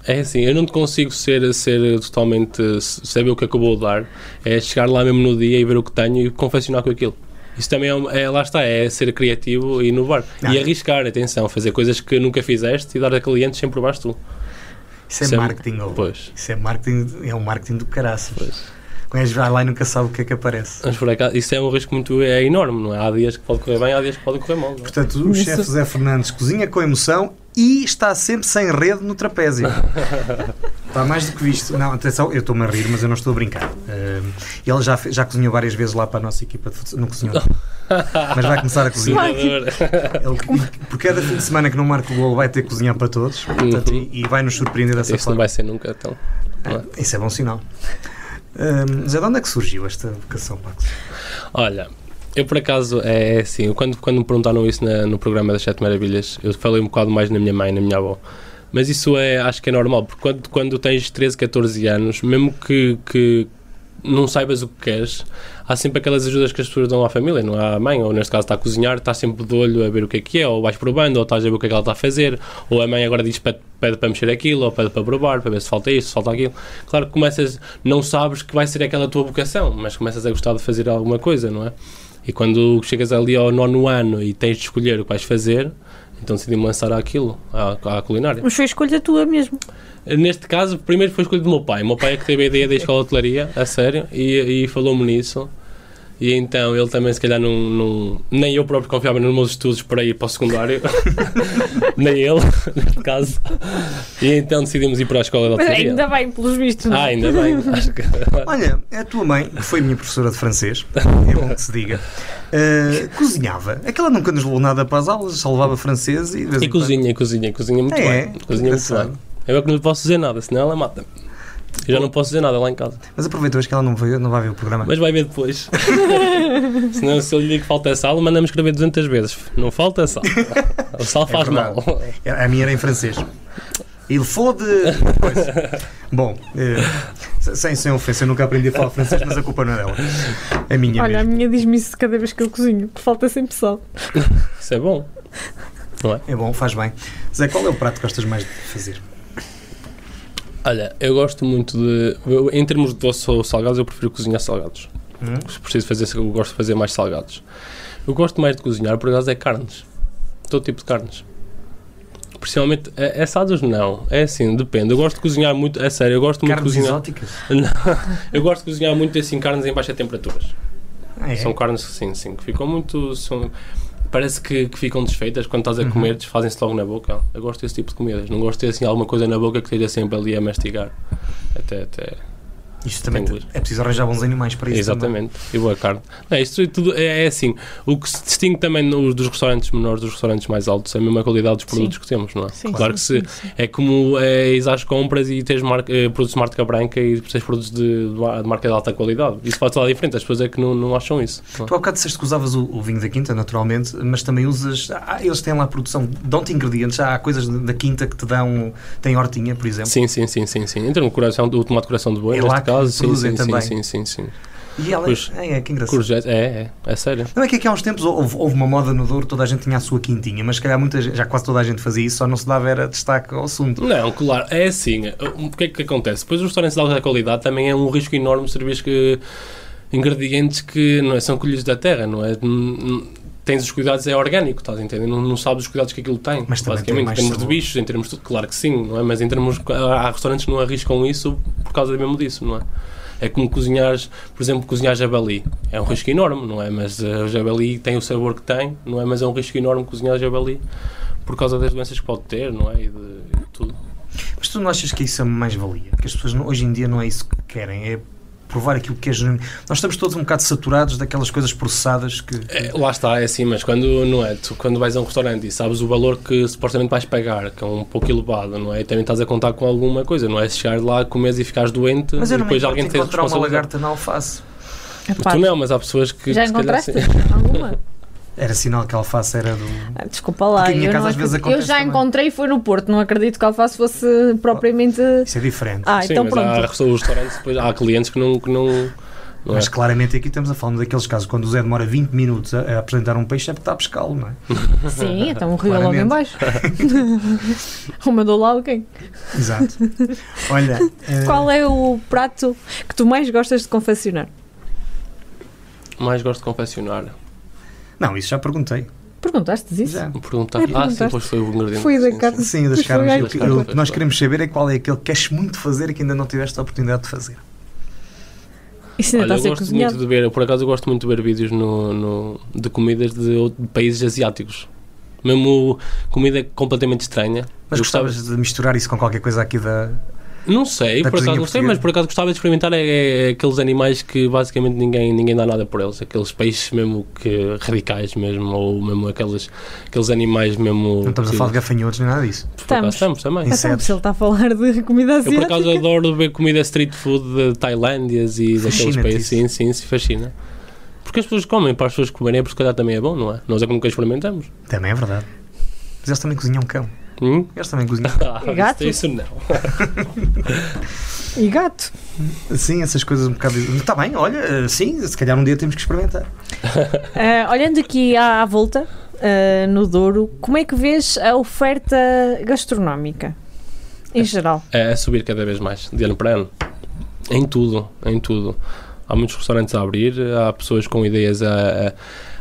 É assim, eu não te consigo ser, ser totalmente. saber o que acabou de dar. É chegar lá mesmo no dia e ver o que tenho e confeccionar com aquilo. Isso também é, é- lá está, é ser criativo e inovar. Ah. E arriscar, atenção, fazer coisas que nunca fizeste e dar a clientes sem provares tu. Isso é Isso é- marketing, ou Pois. Isso é marketing, é um marketing do caraças. Pois. Quando és vai lá e nunca sabe o que é que aparece. Mas por acaso, isso é um risco muito é enorme, não é? Há dias que pode correr bem, há dias que pode correr mal. Não é? Portanto, o Isso. chefe José Fernandes cozinha com emoção e está sempre sem rede no trapézio. está mais do que visto. Não, atenção, eu estou-me a rir, mas eu não estou a brincar. Eh, ele já, já cozinhou várias vezes lá para a nossa equipa de futsal. Não cozinhou. mas vai começar a cozinhar. Ele, por cada fim de semana que não marca o gol, vai ter que cozinhar para todos. Portanto, Uhum. e, e vai nos surpreender dessa Isso não forma. vai ser nunca então. Ah, Isso é bom sinal. Um, Zé, de onde é que surgiu esta vocação, Max? Olha, eu por acaso, é assim, eu quando, quando me perguntaram isso na- no programa das Sete Maravilhas, eu falei um bocado mais na minha mãe, na minha avó. Mas isso é, acho que é normal, porque quando, quando tens 13, 14 anos, mesmo que, que não saibas o que queres, há sempre aquelas ajudas que as pessoas dão à família, não é? à mãe, ou neste caso está a cozinhar, está sempre de olho a ver o que é que é, ou vais provando, ou estás a ver o que é que ela está a fazer, ou a mãe agora diz pede, pede para mexer aquilo, ou pede para provar, para ver se falta isto, se falta aquilo. Claro que começas, não sabes que vai ser aquela tua vocação, mas começas a gostar de fazer alguma coisa, não é? E quando chegas ali ao nono ano e tens de escolher o que vais fazer, então decidi-me lançar àquilo, à, à culinária. Mas foi escolha tua mesmo. Neste caso, primeiro foi escolha do meu pai. O meu pai é que teve a ideia da escola de hotelaria, a sério, e, e falou-me nisso. E então ele também, se calhar, não, não- nem eu próprio confiava nos meus estudos para ir para o secundário, nem ele, neste caso. E então decidimos ir para a escola de Mas hotelaria. ainda bem, pelos vistos. Ah, ainda bem. Acho que... Olha, a tua mãe, que foi minha professora de francês, é bom que se diga, uh, cozinhava. Aquela nunca nos levou nada para as aulas, só levava francês e... E cozinha, cozinha, cozinha muito É, bem. Cozinha muito bem. Eu é que não lhe posso dizer nada, senão ela mata. Eu já não posso dizer nada lá em casa. Mas aproveita hoje que ela não, veio, não vai ver o programa. Mas vai ver depois. Senão, se eu lhe digo que falta sal, manda-me escrever 200 vezes. Não falta sal. O sal É faz verdade. mal. A minha era em francês. Il faut de. Bom, eh, sem, sem ofensa, eu nunca aprendi a falar francês, mas a culpa não é dela. É minha Olha, a mesmo. minha diz-me isso cada vez que eu cozinho, que falta sempre sal. Isso é bom. Não é? É bom, faz bem. Zé, qual é o prato que gostas mais de fazer? Olha, eu gosto muito de. eu, em termos de doce ou salgados, eu prefiro cozinhar salgados. Hum? Se preciso fazer, eu gosto de fazer mais salgados. Eu gosto mais de cozinhar, por acaso, é carnes. Todo tipo de carnes. Principalmente, é, assados não. É assim, depende. Eu gosto de cozinhar muito, é sério, eu gosto muito de Carnes cozinhar. exóticas? Eu gosto de cozinhar muito assim carnes em baixas temperaturas. Ah, é? São carnes, sim, sim, que ficam muito. São, parece que, que ficam desfeitas quando estás a Uhum. comer, desfazem-se logo na boca. Eu gosto desse tipo de comidas. Não gosto de ter assim alguma coisa na boca que esteja sempre ali a mastigar. Até, até. Isto também Tem é preciso arranjar bons animais para isso. Exatamente. E boa carne. Não, isto tudo é, é assim. O que se distingue também no- dos restaurantes menores dos restaurantes mais altos é a mesma qualidade dos produtos que temos, não é? Sim, claro sim, que se. sim, sim. É como é, ires às compras e tens marca, eh, produtos de marca branca e tens produtos de, de marca de alta qualidade. Isso faz toda a diferença. As pessoas é que não, não acham isso. não é? Tu há bocado disseste que usavas o, o vinho da Quinta, naturalmente, mas também usas. ah, eles têm lá a produção, dão-te ingredientes, há coisas da Quinta que te dão. Tem hortinha, por exemplo. Sim, sim, sim, sim, sim. Termos de coração, o tomate de coração de boi, É lá caso, sim, sim, também. sim, sim, sim, sim. E ela. Pois. É, é, que engraçado. Courgette, é, é, é sério. Não é que aqui há uns tempos houve, houve uma moda no Douro, toda a gente tinha a sua quintinha, mas se calhar muita, gente- já quase toda a gente fazia isso, só não se dava era destaque ao assunto. Não, claro, é assim. O que é que acontece? Depois os restaurantes de alta qualidade também é um risco enorme servir que ingredientes que não é, são colhidos da terra, não é? Tens os cuidados, é orgânico, estás a entender? Não, não sabes os cuidados que aquilo tem. Mas tem basicamente, mais em termos de bichos, em termos de. Claro que sim, não é? Mas em termos. Há restaurantes que não arriscam isso por causa mesmo disso, não é? É como cozinhares, por exemplo, cozinhar jabali. É um risco enorme, não é? Mas eh, o jabali tem o sabor que tem, não é? Mas é um risco enorme cozinhar jabali por causa das doenças que pode ter, não é? E de, de tudo. Mas tu não achas que isso é mais valia? Que as pessoas não- hoje em dia não é isso que querem, é provar aquilo que é genuíno. Nós estamos todos um bocado saturados daquelas coisas processadas que. É, lá está, é assim, mas quando não é, tu, quando vais a um restaurante e sabes o valor que supostamente vais pagar, que é um pouco elevado, não é? E também estás a contar com alguma coisa, não é? Chegar lá, comes e ficares doente Mas e depois alguém te encontrar uma lagarta na alface. Epá, Tu não, mas há pessoas que. já se calhar encontraste sim. alguma? Era sinal que a alface era do. Ah, Desculpa lá, Porque minha eu, casa não às vezes eu já também. encontrei e foi no Porto, não acredito que alface fosse propriamente. Isso é diferente. Ah, Sim, então mas pronto. há restaurantes, restaurantes, depois há clientes que não. Que não, não é? Mas claramente aqui estamos a falar daqueles casos quando o Zé demora 20 minutos a, a apresentar um peixe é porque está a pescá-lo, não é? Sim, então o rio é logo em baixo. Ou mandou lá alguém. Exato. Olha, eh, Qual é o prato que tu mais gostas de confeccionar? Mais gosto de confeccionionar. Não, isso já perguntei. Perguntaste isso? Já. Perguntar. É, ah, sim, perguntaste. pois foi o ingrediente. Foi da sim, carne. sim. Das carnes. O que- nós queremos saber é qual é aquele que queres muito fazer e que ainda não tiveste a oportunidade de fazer. Isso ainda Olha, está a eu gosto muito cozinhado. de ver, por acaso eu gosto muito de ver vídeos no, no- de comidas de, de países asiáticos. Mesmo comida completamente estranha. Mas Eu gostava- gostavas de misturar isso com qualquer coisa aqui da. Não sei, Da por acaso não sei, mas por acaso gostava de experimentar é, é aqueles animais que basicamente ninguém, ninguém dá nada por eles. Aqueles peixes mesmo que radicais mesmo, ou mesmo aqueles, aqueles animais mesmo. Não estamos a que- falar de gafanhotos nem nada disso. por acaso Estamos. estamos também. Se ele está a falar de comida Eu por asiática. acaso adoro ver comida street food de Tailândias e daqueles países. Sim, sim, se fascina. Porque as pessoas comem, para as pessoas comerem, é porque se calhar também é bom, não é? Nós é que nunca experimentamos. Também é verdade. Mas eles também cozinham cão. Hum? Eles também cozinham. Ah, Gato? Isso, isso não. E gato. Sim, essas coisas um bocado. Está bem, olha, eh, sim, se calhar um dia temos que experimentar. Ah, olhando aqui à, à volta, ah, no Douro, como é que vês a oferta gastronómica? Em geral. É, é subir cada vez mais, de ano para ano. Em tudo, em tudo. Há muitos restaurantes a abrir, há pessoas com ideias a. a-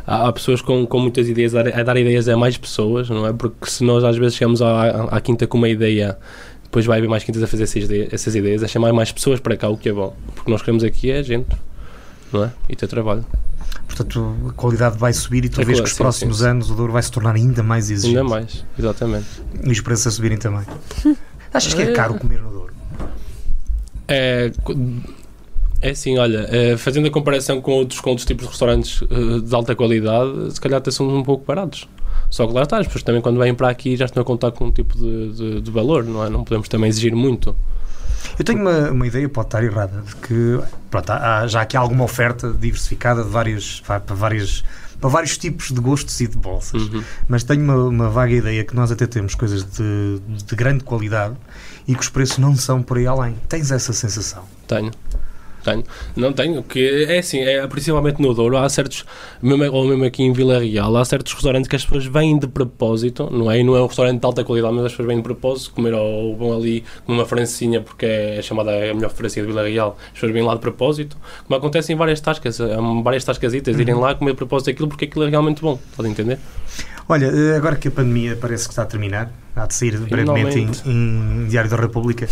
há pessoas com, com muitas ideias a, a dar ideias a mais pessoas, não é? Porque se nós às vezes chegamos à, à quinta com uma ideia, depois vai haver mais quintas a fazer essas ideias, essas ideias, a chamar mais pessoas para cá, o que é bom. Porque nós queremos aqui é gente, não é? E ter trabalho. Portanto, a qualidade vai subir e tu A vês que os sim, próximos sim, anos o Douro vai se tornar ainda mais exigente. Ainda mais, exatamente. E os preços a subirem também. Achas que é caro comer no Douro? É, é assim, olha, é, fazendo a comparação com outros, com outros tipos de restaurantes eh, de alta qualidade, se calhar até são um pouco baratos. Só que lá está, as pessoas também quando vêm para aqui já estão a contar com um tipo de, de, de valor, não é? Não podemos também exigir muito. Eu tenho uma, uma ideia, pode estar errada, de que pronto, há, já aqui há alguma oferta diversificada de várias, vá, para várias para vários tipos de gostos e de bolsas. Uhum. Mas tenho uma, uma vaga ideia que nós até temos coisas de, de grande qualidade e que os preços não são por aí além. Tens essa sensação? Tenho. Tenho. Não tenho, que é assim, é, principalmente no Douro, há certos, mesmo, ou mesmo aqui em Vila Real, há certos restaurantes que as pessoas vêm de propósito, não é? E não é um restaurante de alta qualidade, mas as pessoas vêm de propósito comer ou vão ali numa francinha porque é chamada a melhor francinha de Vila Real, as pessoas vêm lá de propósito, como acontece em várias tascas, várias tascasitas, irem lá comer de propósito aquilo porque aquilo é realmente bom, pode entender? Olha, eh, agora que a pandemia parece que está a terminar, há de sair brevemente em, em Diário da República,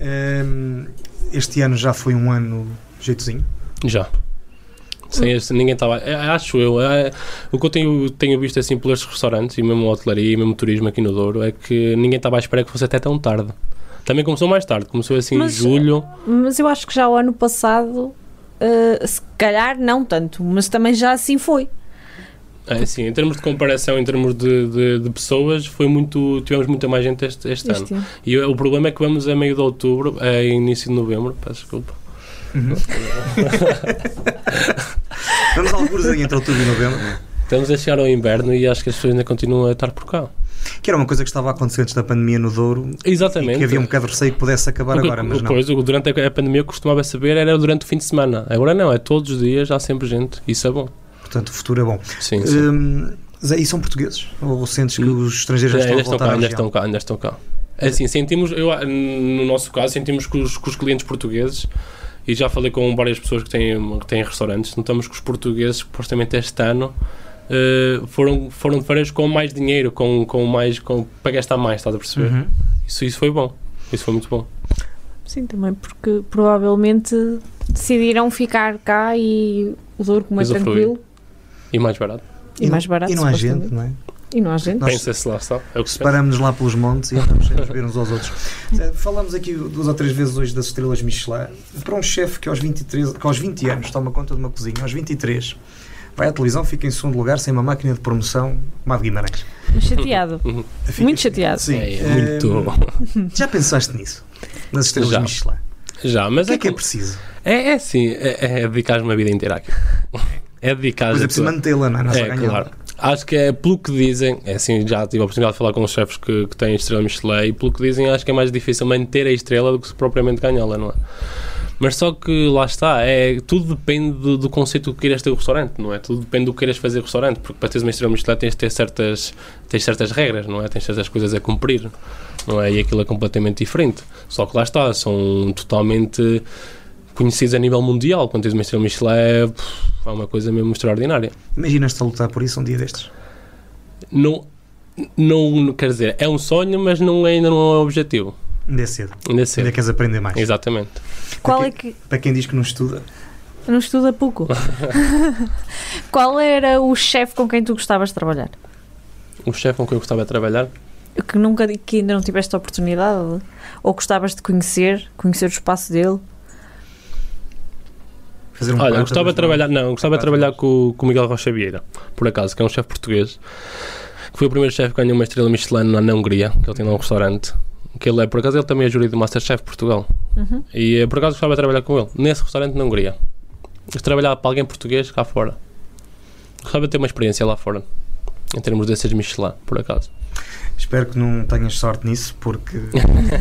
ehm, este ano já foi um ano jeitozinho. Já. Sem esse, ninguém estava. é, Acho eu. é, o que eu tenho, tenho visto assim pelos restaurantes e mesmo hotelaria e mesmo turismo aqui no Douro é que ninguém estava à espera que fosse até tão tarde. Também começou mais tarde, começou assim Mas- em julho. Mas eu acho que já o ano passado, eh, se calhar não tanto, mas também já assim foi. É, assim, em termos de comparação, em termos de, de, de pessoas, foi muito, tivemos muita mais gente este, este ano. Este ano. E o, o problema é que vamos a meio de outubro, a início de novembro, peço desculpa. Vamos alguns aí entre outubro e novembro, Estamos a chegar ao inverno e acho que as pessoas ainda continuam a estar por cá. que era uma coisa que estava a acontecer antes da pandemia no Douro e Exatamente. que havia um bocado de receio que pudesse acabar O que- agora, mas não. Depois, o- durante a a pandemia, eu costumava saber era durante o fim de semana. Agora não, é todos os dias, há sempre gente. Isso é bom. Portanto, o futuro é bom. Sim, sim. Hum, Zé, e são portugueses? Ou sentes que os estrangeiros já ainda estão a estão voltar cá, ainda estão cá, ainda estão cá. É assim, sentimos, eu, no nosso caso, sentimos que os, que os clientes portugueses, e já falei com várias pessoas que têm, que têm restaurantes, notamos que os portugueses, supostamente este ano, eh, foram, foram de férias com mais dinheiro, com, com mais, com, para gastar mais, estás a perceber? Uhum. Isso, isso foi bom. Isso foi muito bom. Sim, também porque provavelmente decidiram ficar cá e o Douro como é tranquilo E mais barato. e, mais barato. E não há gente, não é? E não há gente. Nós- Pensa-se lá, está. É o que. Separamos-nos lá pelos montes e andamos sempre a ver uns aos outros. Eh, Falamos aqui duas ou três vezes hoje das estrelas Michelin. Para um chefe que aos, 23, que aos 20 anos toma conta de uma cozinha, aos 23 vai à televisão, fica em segundo lugar sem uma máquina de promoção, a de Guimarães. Chateado. Fica- Muito chateado. Sim. É, Eh, muito. Já pensaste nisso? Nas estrelas Já. Michelin? Já, mas O que é é, que é preciso? é, é assim, é, é dedicar uma vida inteira aqui. É dedicar Pois é preciso mantê-la, não é? Não é claro. Acho que é pelo que dizem, é assim, já tive a oportunidade de falar com os chefes que, que têm estrela Michelin e pelo que dizem acho que é mais difícil manter a estrela do que propriamente ganhá-la, não é? Mas só que lá está, é, tudo depende do, do conceito que queiras ter o restaurante, não é? Tudo depende do que queiras fazer o restaurante, porque para teres uma estrela Michelin tens de ter certas, tens certas regras, não é? Tens certas coisas a cumprir, não é? E aquilo é completamente diferente. Só que lá está, são totalmente conhecidos a nível mundial. Quando tens uma estrela Michelin é, é uma coisa mesmo extraordinária. Imaginas-te a lutar por isso um dia destes? não, não quer dizer, é um sonho, mas não, é- ainda não é um objetivo. Ainda é cedo. Ainda é Ainda cedo. queres aprender mais. Exatamente. Qual é que. Para quem diz que não estuda, Não estuda pouco. Qual era o chefe com quem tu gostavas de trabalhar? O chefe com quem eu gostava de trabalhar, Que nunca que ainda não tiveste a oportunidade? Ou gostavas de conhecer, conhecer o espaço dele? Fazer um olha, eu gostava de trabalhar, não, gostava de trabalhar com, com o Miguel Rocha Vieira, por acaso, que é um chefe português, que foi o primeiro chefe que ganhou uma estrela Michelin na, na Hungria, que ele tem lá um restaurante. Que ele é, por acaso, ele também é júri do Masterchef Portugal. Uhum. E eh, por acaso gostava de trabalhar com ele, nesse restaurante na Hungria. De trabalhar para alguém português cá fora. Gostava de ter uma experiência lá fora, em termos desses Michelin, por acaso. Espero que não tenhas sorte nisso, porque.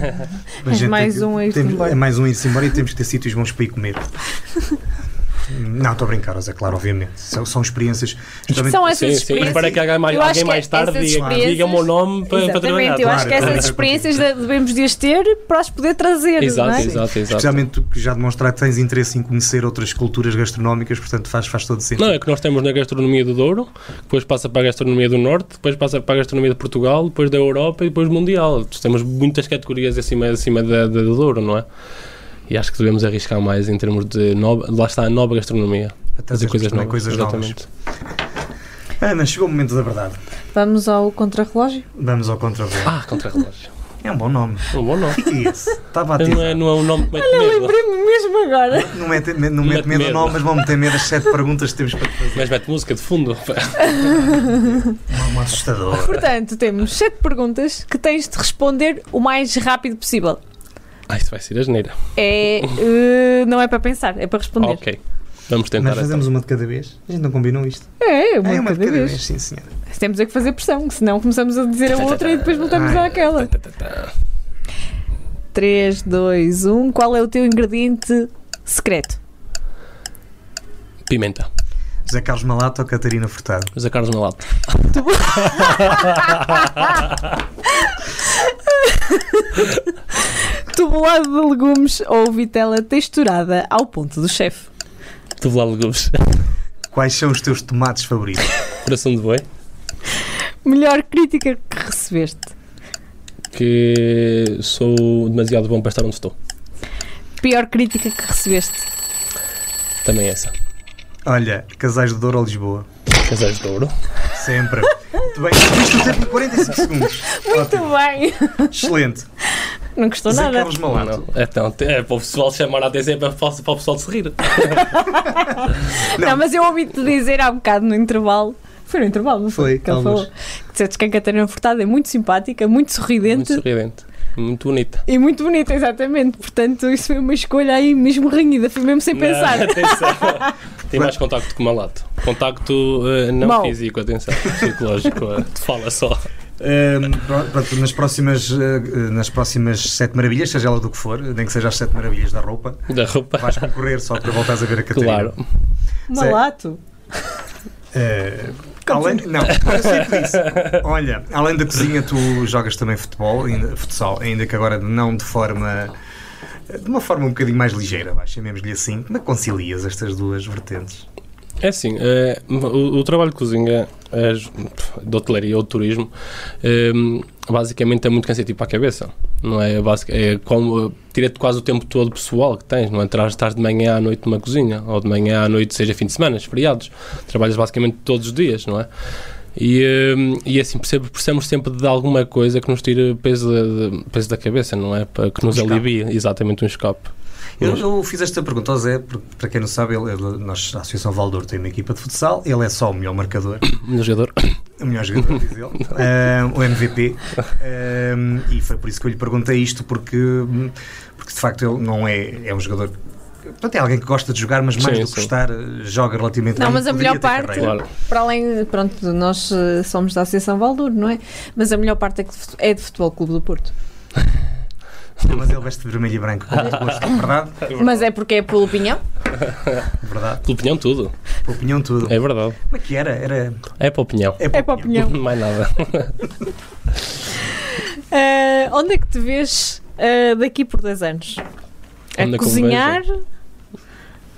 gente mais um a ir-se temos- embora. É mais um a ir-se embora e temos que ter sítios bons para ir comer. Não, estou a brincar, é claro, obviamente. São, são experiências. justamente- São essas Sim, sim, experiências. espera que alguém mais, alguém mais tarde diga, experiências- diga o meu nome para, para trabalhar. Exatamente, eu acho que Claro, essas claro. experiências de- devemos de as ter para as poder trazer. Exato, não é? exato, exato. Especialmente tu que já demonstraste que tens interesse em conhecer outras culturas gastronómicas, portanto faz, faz todo sentido. Não, é que nós temos na gastronomia do Douro, depois passa para a gastronomia do Norte, depois passa para a gastronomia de Portugal, depois da Europa e depois mundial. Temos muitas categorias acima, acima da, da do Douro, não é? E acho que devemos arriscar mais em termos de nova, lá está a nova gastronomia. Até Fazer coisas também novas. coisas novas. exatamente. Ana, chegou o momento da verdade. Vamos ao contrarrelógio? Vamos ao contravento. Ah, contra-relógio. É um bom nome. Um bom nome. O que é esse? Estava a Não ativar. é, não é um nome que mete medo, Lembrei-me mesmo agora. Não mete, não mete Mete medo, medo. não, mas vão meter medo as sete perguntas que temos para te fazer. mas mete música de fundo. Um, um assustador. Portanto, temos sete perguntas que tens de responder o mais rápido possível. Ah, isso vai ser a geneira. É, eh, não é para pensar, é para responder. Ok. Vamos tentar. Nós então. fazemos uma de cada vez. A gente não combinou isto. É, uma, é uma de cada vez. sim, senhora. Temos é que fazer pressão, senão começamos a dizer a outra e depois voltamos Ai. àquela. Tá, tá, tá. 3, 2, 1. Qual é o teu ingrediente secreto? Pimenta. José Carlos Malato ou Catarina Furtado? José Carlos na lata. Tubulado de legumes ou vitela texturada ao ponto do chefe? Tudo lá legumes. Quais são os teus tomates favoritos? Coração de boi. Melhor crítica que recebeste? Que sou demasiado bom para estar onde estou. Pior crítica que recebeste? Também essa. Olha, Casais de Douro ou Lisboa? Casais de ouro. Sempre. Muito bem, isto o tempo em 45 segundos. Muito bem! Excelente. Não gostou José nada. Carlos Malato. Não. Então, é para o pessoal chamar a atenção, é para, para o pessoal se rir. Não, mas eu ouvi-te dizer há bocado no intervalo. Foi no intervalo, não foi? Foi, que ele alguns. falou. Que disseste que a Catarina Furtado é muito simpática, muito sorridente Muito sorridente. Muito bonita. e muito bonita, exatamente. Portanto, isso foi uma escolha aí mesmo renhida, foi mesmo sem pensar. Não, atenção. Tem mais contacto com o malato. Contacto eh, não Mau. físico, atenção. Psicológico. te fala só. Ahm, pronto, nas, próximas, eh, nas próximas Sete Maravilhas, seja ela do que for, nem que seja as Sete Maravilhas da roupa, Da roupa. vais concorrer só para voltares a ver a Catarina. Claro. Malato. Eh, além, não, eu sei disso. Olha, além da cozinha, tu jogas também futebol, ainda, futsal, ainda que agora não de forma. De uma forma um bocadinho mais ligeira, chamemos-lhe assim. Como é que concilias estas duas vertentes? É assim, eh, o, o trabalho de cozinha, eh, de hotelaria ou de turismo, eh, basicamente é muito cansativo para a cabeça. Não é? Basic, é como, tira-te quase o tempo todo pessoal que tens, não é? Estás estás de manhã à noite numa cozinha, ou de manhã à noite, seja fim de semana, feriados. Trabalhas basicamente todos os dias, não é? E, eh, e assim, percebe- precisamos sempre de alguma coisa que nos tire peso, da- peso da cabeça, não é? Para que nos escape. alivie, exatamente um escape. Eu, eu fiz esta pergunta ao Zé, porque, para quem não sabe, ele, ele- nós, a Associação Valdouro tem uma equipa de futsal, ele é só o melhor marcador, Um jogador. o melhor jogador, diz ele, Ah, o MVP, Ah, e foi por isso que eu lhe perguntei isto, porque, porque de facto ele não é, é um jogador. Portanto, é alguém que gosta de jogar, mas mais Sim, do que sim. gostar, joga relativamente Não, bem. mas a melhor parte-. Claro. Para além, pronto, nós eh, somos da Associação Valdur, não é? Mas a melhor parte é, que de é de Futebol Clube do Porto. Mas ele veste de vermelho e branco com muito gosto, verdade? Mas é porque é pelo opinião? Verdade. Pela opinião, tudo. Por opinião, tudo. É verdade. Como é que era? Era. É para a opinião. É para a opinião. Mais nada. Eh, onde é que te vês eh, daqui por dois anos? A Onde é eu me cozinhar?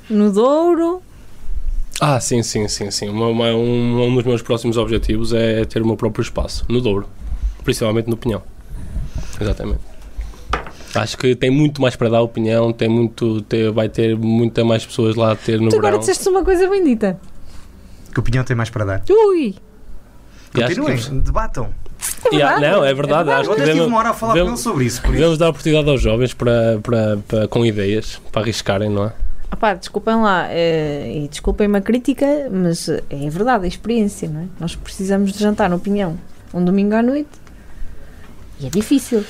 No Douro? Ah, sim, sim, sim, sim. Uma- um, um dos meus próximos objetivos é ter o meu próprio espaço, no Douro. Principalmente no Pinhão. Exatamente. Acho que tem muito mais para dar opinião, tem muito, tem- vai ter muita mais pessoas lá a ter no Tu agora verão. disseste uma coisa bendita. Que opinião tem mais para dar? Ui! E acho Continuem, que- debatam. É verdade. não, é verdade. acho que Ontem tive devemos, uma hora a falar com devemos- ele sobre isso. Por isso. devemos dar oportunidade aos jovens para, para, para- com ideias, para arriscarem, não é? Ah pá, desculpem lá, eh, e desculpem-me a crítica, mas eh, é verdade, é experiência, não é? Nós precisamos de jantar no Pinhão um domingo à noite e é difícil.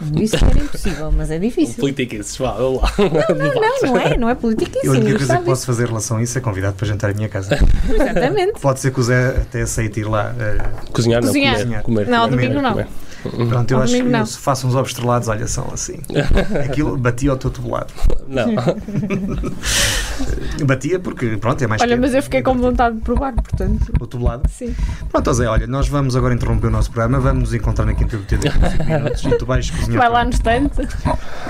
Não que era impossível, mas é difícil. Politiquices, vá, vamos lá. Não, não é, não é política Eu a única coisa que posso fazer em relação a isso é convidar para jantar em minha casa. Exatamente. Pode ser que o Zé até aceite ir lá. eh, Cozinhar, não, Cozinhar. comer. comer Não, comer, domingo não. comer. Pronto, eu Ao acho que se faço uns ovos estrelados, olha, são assim. Aquilo batia ao teu tubulado. Não. Batia porque, pronto, é mais Olha, quente. mas eu fiquei com vontade de provar, portanto, O tubulado. sim. Pronto, Zé, olha, nós vamos agora interromper o nosso programa, vamos nos encontrar na Quinta do Teu daqui a 5 minutos e tu vais cozinhar. Vai lá no estante.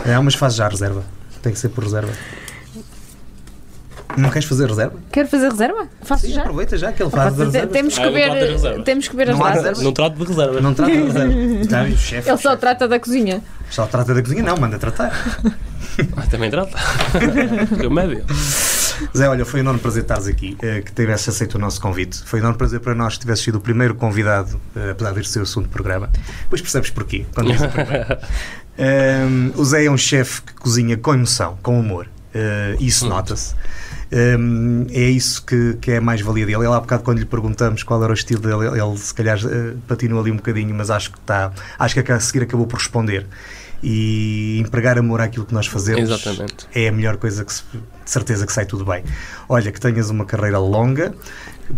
É, mas faz já a reserva. Tem que ser por reserva. Não queres fazer reserva? Quero fazer reserva? Faço Sim, já. aproveita já que ele faz reserva. temos Ah, que eu ver, reservas. temos que ver as reservas? Não trato de reservas. Não trata de reserva. Bem, o chefe. Ele só chefe. trata da cozinha. Só trata da cozinha, não, manda tratar. Ah, também trata. Remédio. Zé, olha, foi um enorme prazer estares aqui, eh, que tivesse aceito o nosso convite. Foi um enorme prazer para nós que tivesse sido o primeiro convidado, eh, apesar de ser o segundo programa. Depois percebes porquê, quando diz o primeiro. Ehm, o Zé é um chefe que cozinha com emoção, com humor. Eh, isso nota-se. Ehm, é isso que, que é a mais-valia dele. Ele, há bocado, quando lhe perguntamos qual era o estilo dele, ele, se calhar eh, patinou ali um bocadinho, mas acho que está. Acho que a seguir acabou por responder. e empregar amor àquilo que nós fazemos Exatamente. é a melhor coisa que se, de certeza que sai tudo bem. Olha, que tenhas uma carreira longa,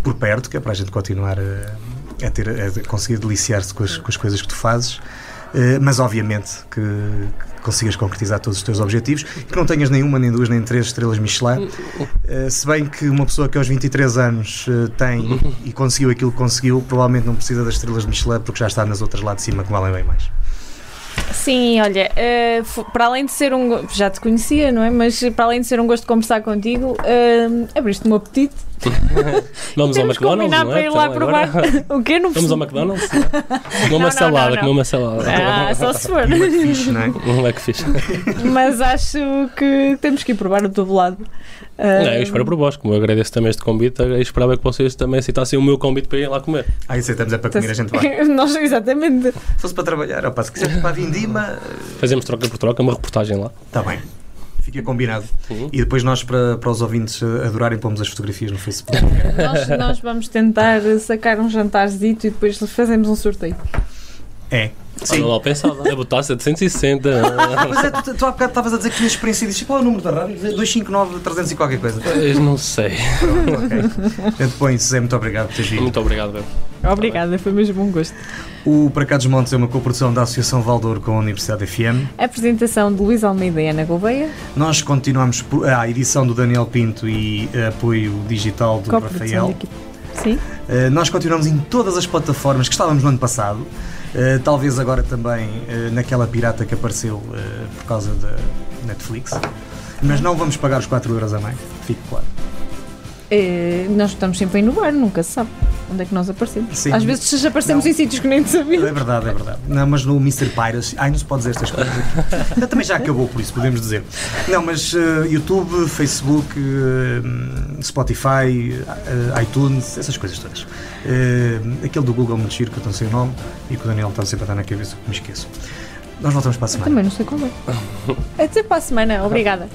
por perto, que é para a gente continuar a, a ter, a conseguir deliciar-se com com as coisas que tu fazes. Eh, mas obviamente que, que consigas concretizar todos os teus objetivos que não tenhas nenhuma, nem duas, nem três estrelas Michelin. Eh, se bem que uma pessoa que aos 23 anos eh, tem e conseguiu aquilo que conseguiu, provavelmente não precisa das estrelas de Michelin porque já está nas outras lá de cima que valem bem mais. Sim, olha, para além de ser um. Já te conhecia, não é? Mas para além de ser um gosto de conversar contigo, abriste-me um apetite. Vamos ao Temos que McDonald's, não para é? ir lá Então, provar. agora- o quê? Não Vamos ao. McDonald's? não? Comer Não, uma não, salada, não, não. comer uma salada. Ah, só se for. Fixe, não é? Um que fixe. Mas acho que temos que ir provar o lado. Não, eu espero por vós, como eu agradeço também este convite, eu esperava que vocês também aceitassem o meu convite para ir lá comer. Ah, aceitamos, é para comer, a gente vai. Nós, exatamente. Se fosse para trabalhar, opa, se quiser para a Vindima, Fazemos troca por troca, uma reportagem lá. está bem. Fica combinado. Uhum. E depois nós, para, para os ouvintes eh, adorarem, pomos as fotografias no Facebook. Nós, nós vamos tentar sacar um jantarzito e depois fazemos um sorteio. É. Sim. Não mal pensado. É botar 760. Mas é, tu, tu há bocado estavas a dizer que tinhas experiência disso. Qual é o número da rádio? 259 300 e qualquer coisa. Pois, não sei. Pronto, ok. Gente, põe Zé, muito obrigado por teres vindo. Muito obrigado, Bebo. Obrigada, foi mesmo um gosto. O Para Cá dos Montes é uma coprodução da Associação Valdouro com a Universidade FM. Apresentação de Luís Almeida e Ana Gouveia. Nós continuamos por- a edição do Daniel Pinto e apoio digital do Rafael. Sim. Uh, nós continuamos em todas as plataformas que estávamos no ano passado. Uh, talvez agora também uh, naquela pirata que apareceu por causa da Netflix. Mas não vamos pagar os 4 euros a mais, fique claro. Eh, nós estamos sempre a inovar, nunca se sabe onde é que nós aparecemos. Sim. Às vezes já aparecemos em sítios que nem É sabíamos. verdade, é verdade. Não, mas no Mr. Piracy. Ai, não se pode dizer estas coisas aqui. Também já acabou, por isso podemos dizer. Não, mas uh, YouTube, Facebook, uh, Spotify, uh, iTunes, essas coisas todas. Aquele do Google muito giro, que eu não sei o nome e que o Daniel está sempre a dar na cabeça, que me esqueço. Nós voltamos para a semana. Também não sei qual é. Até para a semana, obrigada.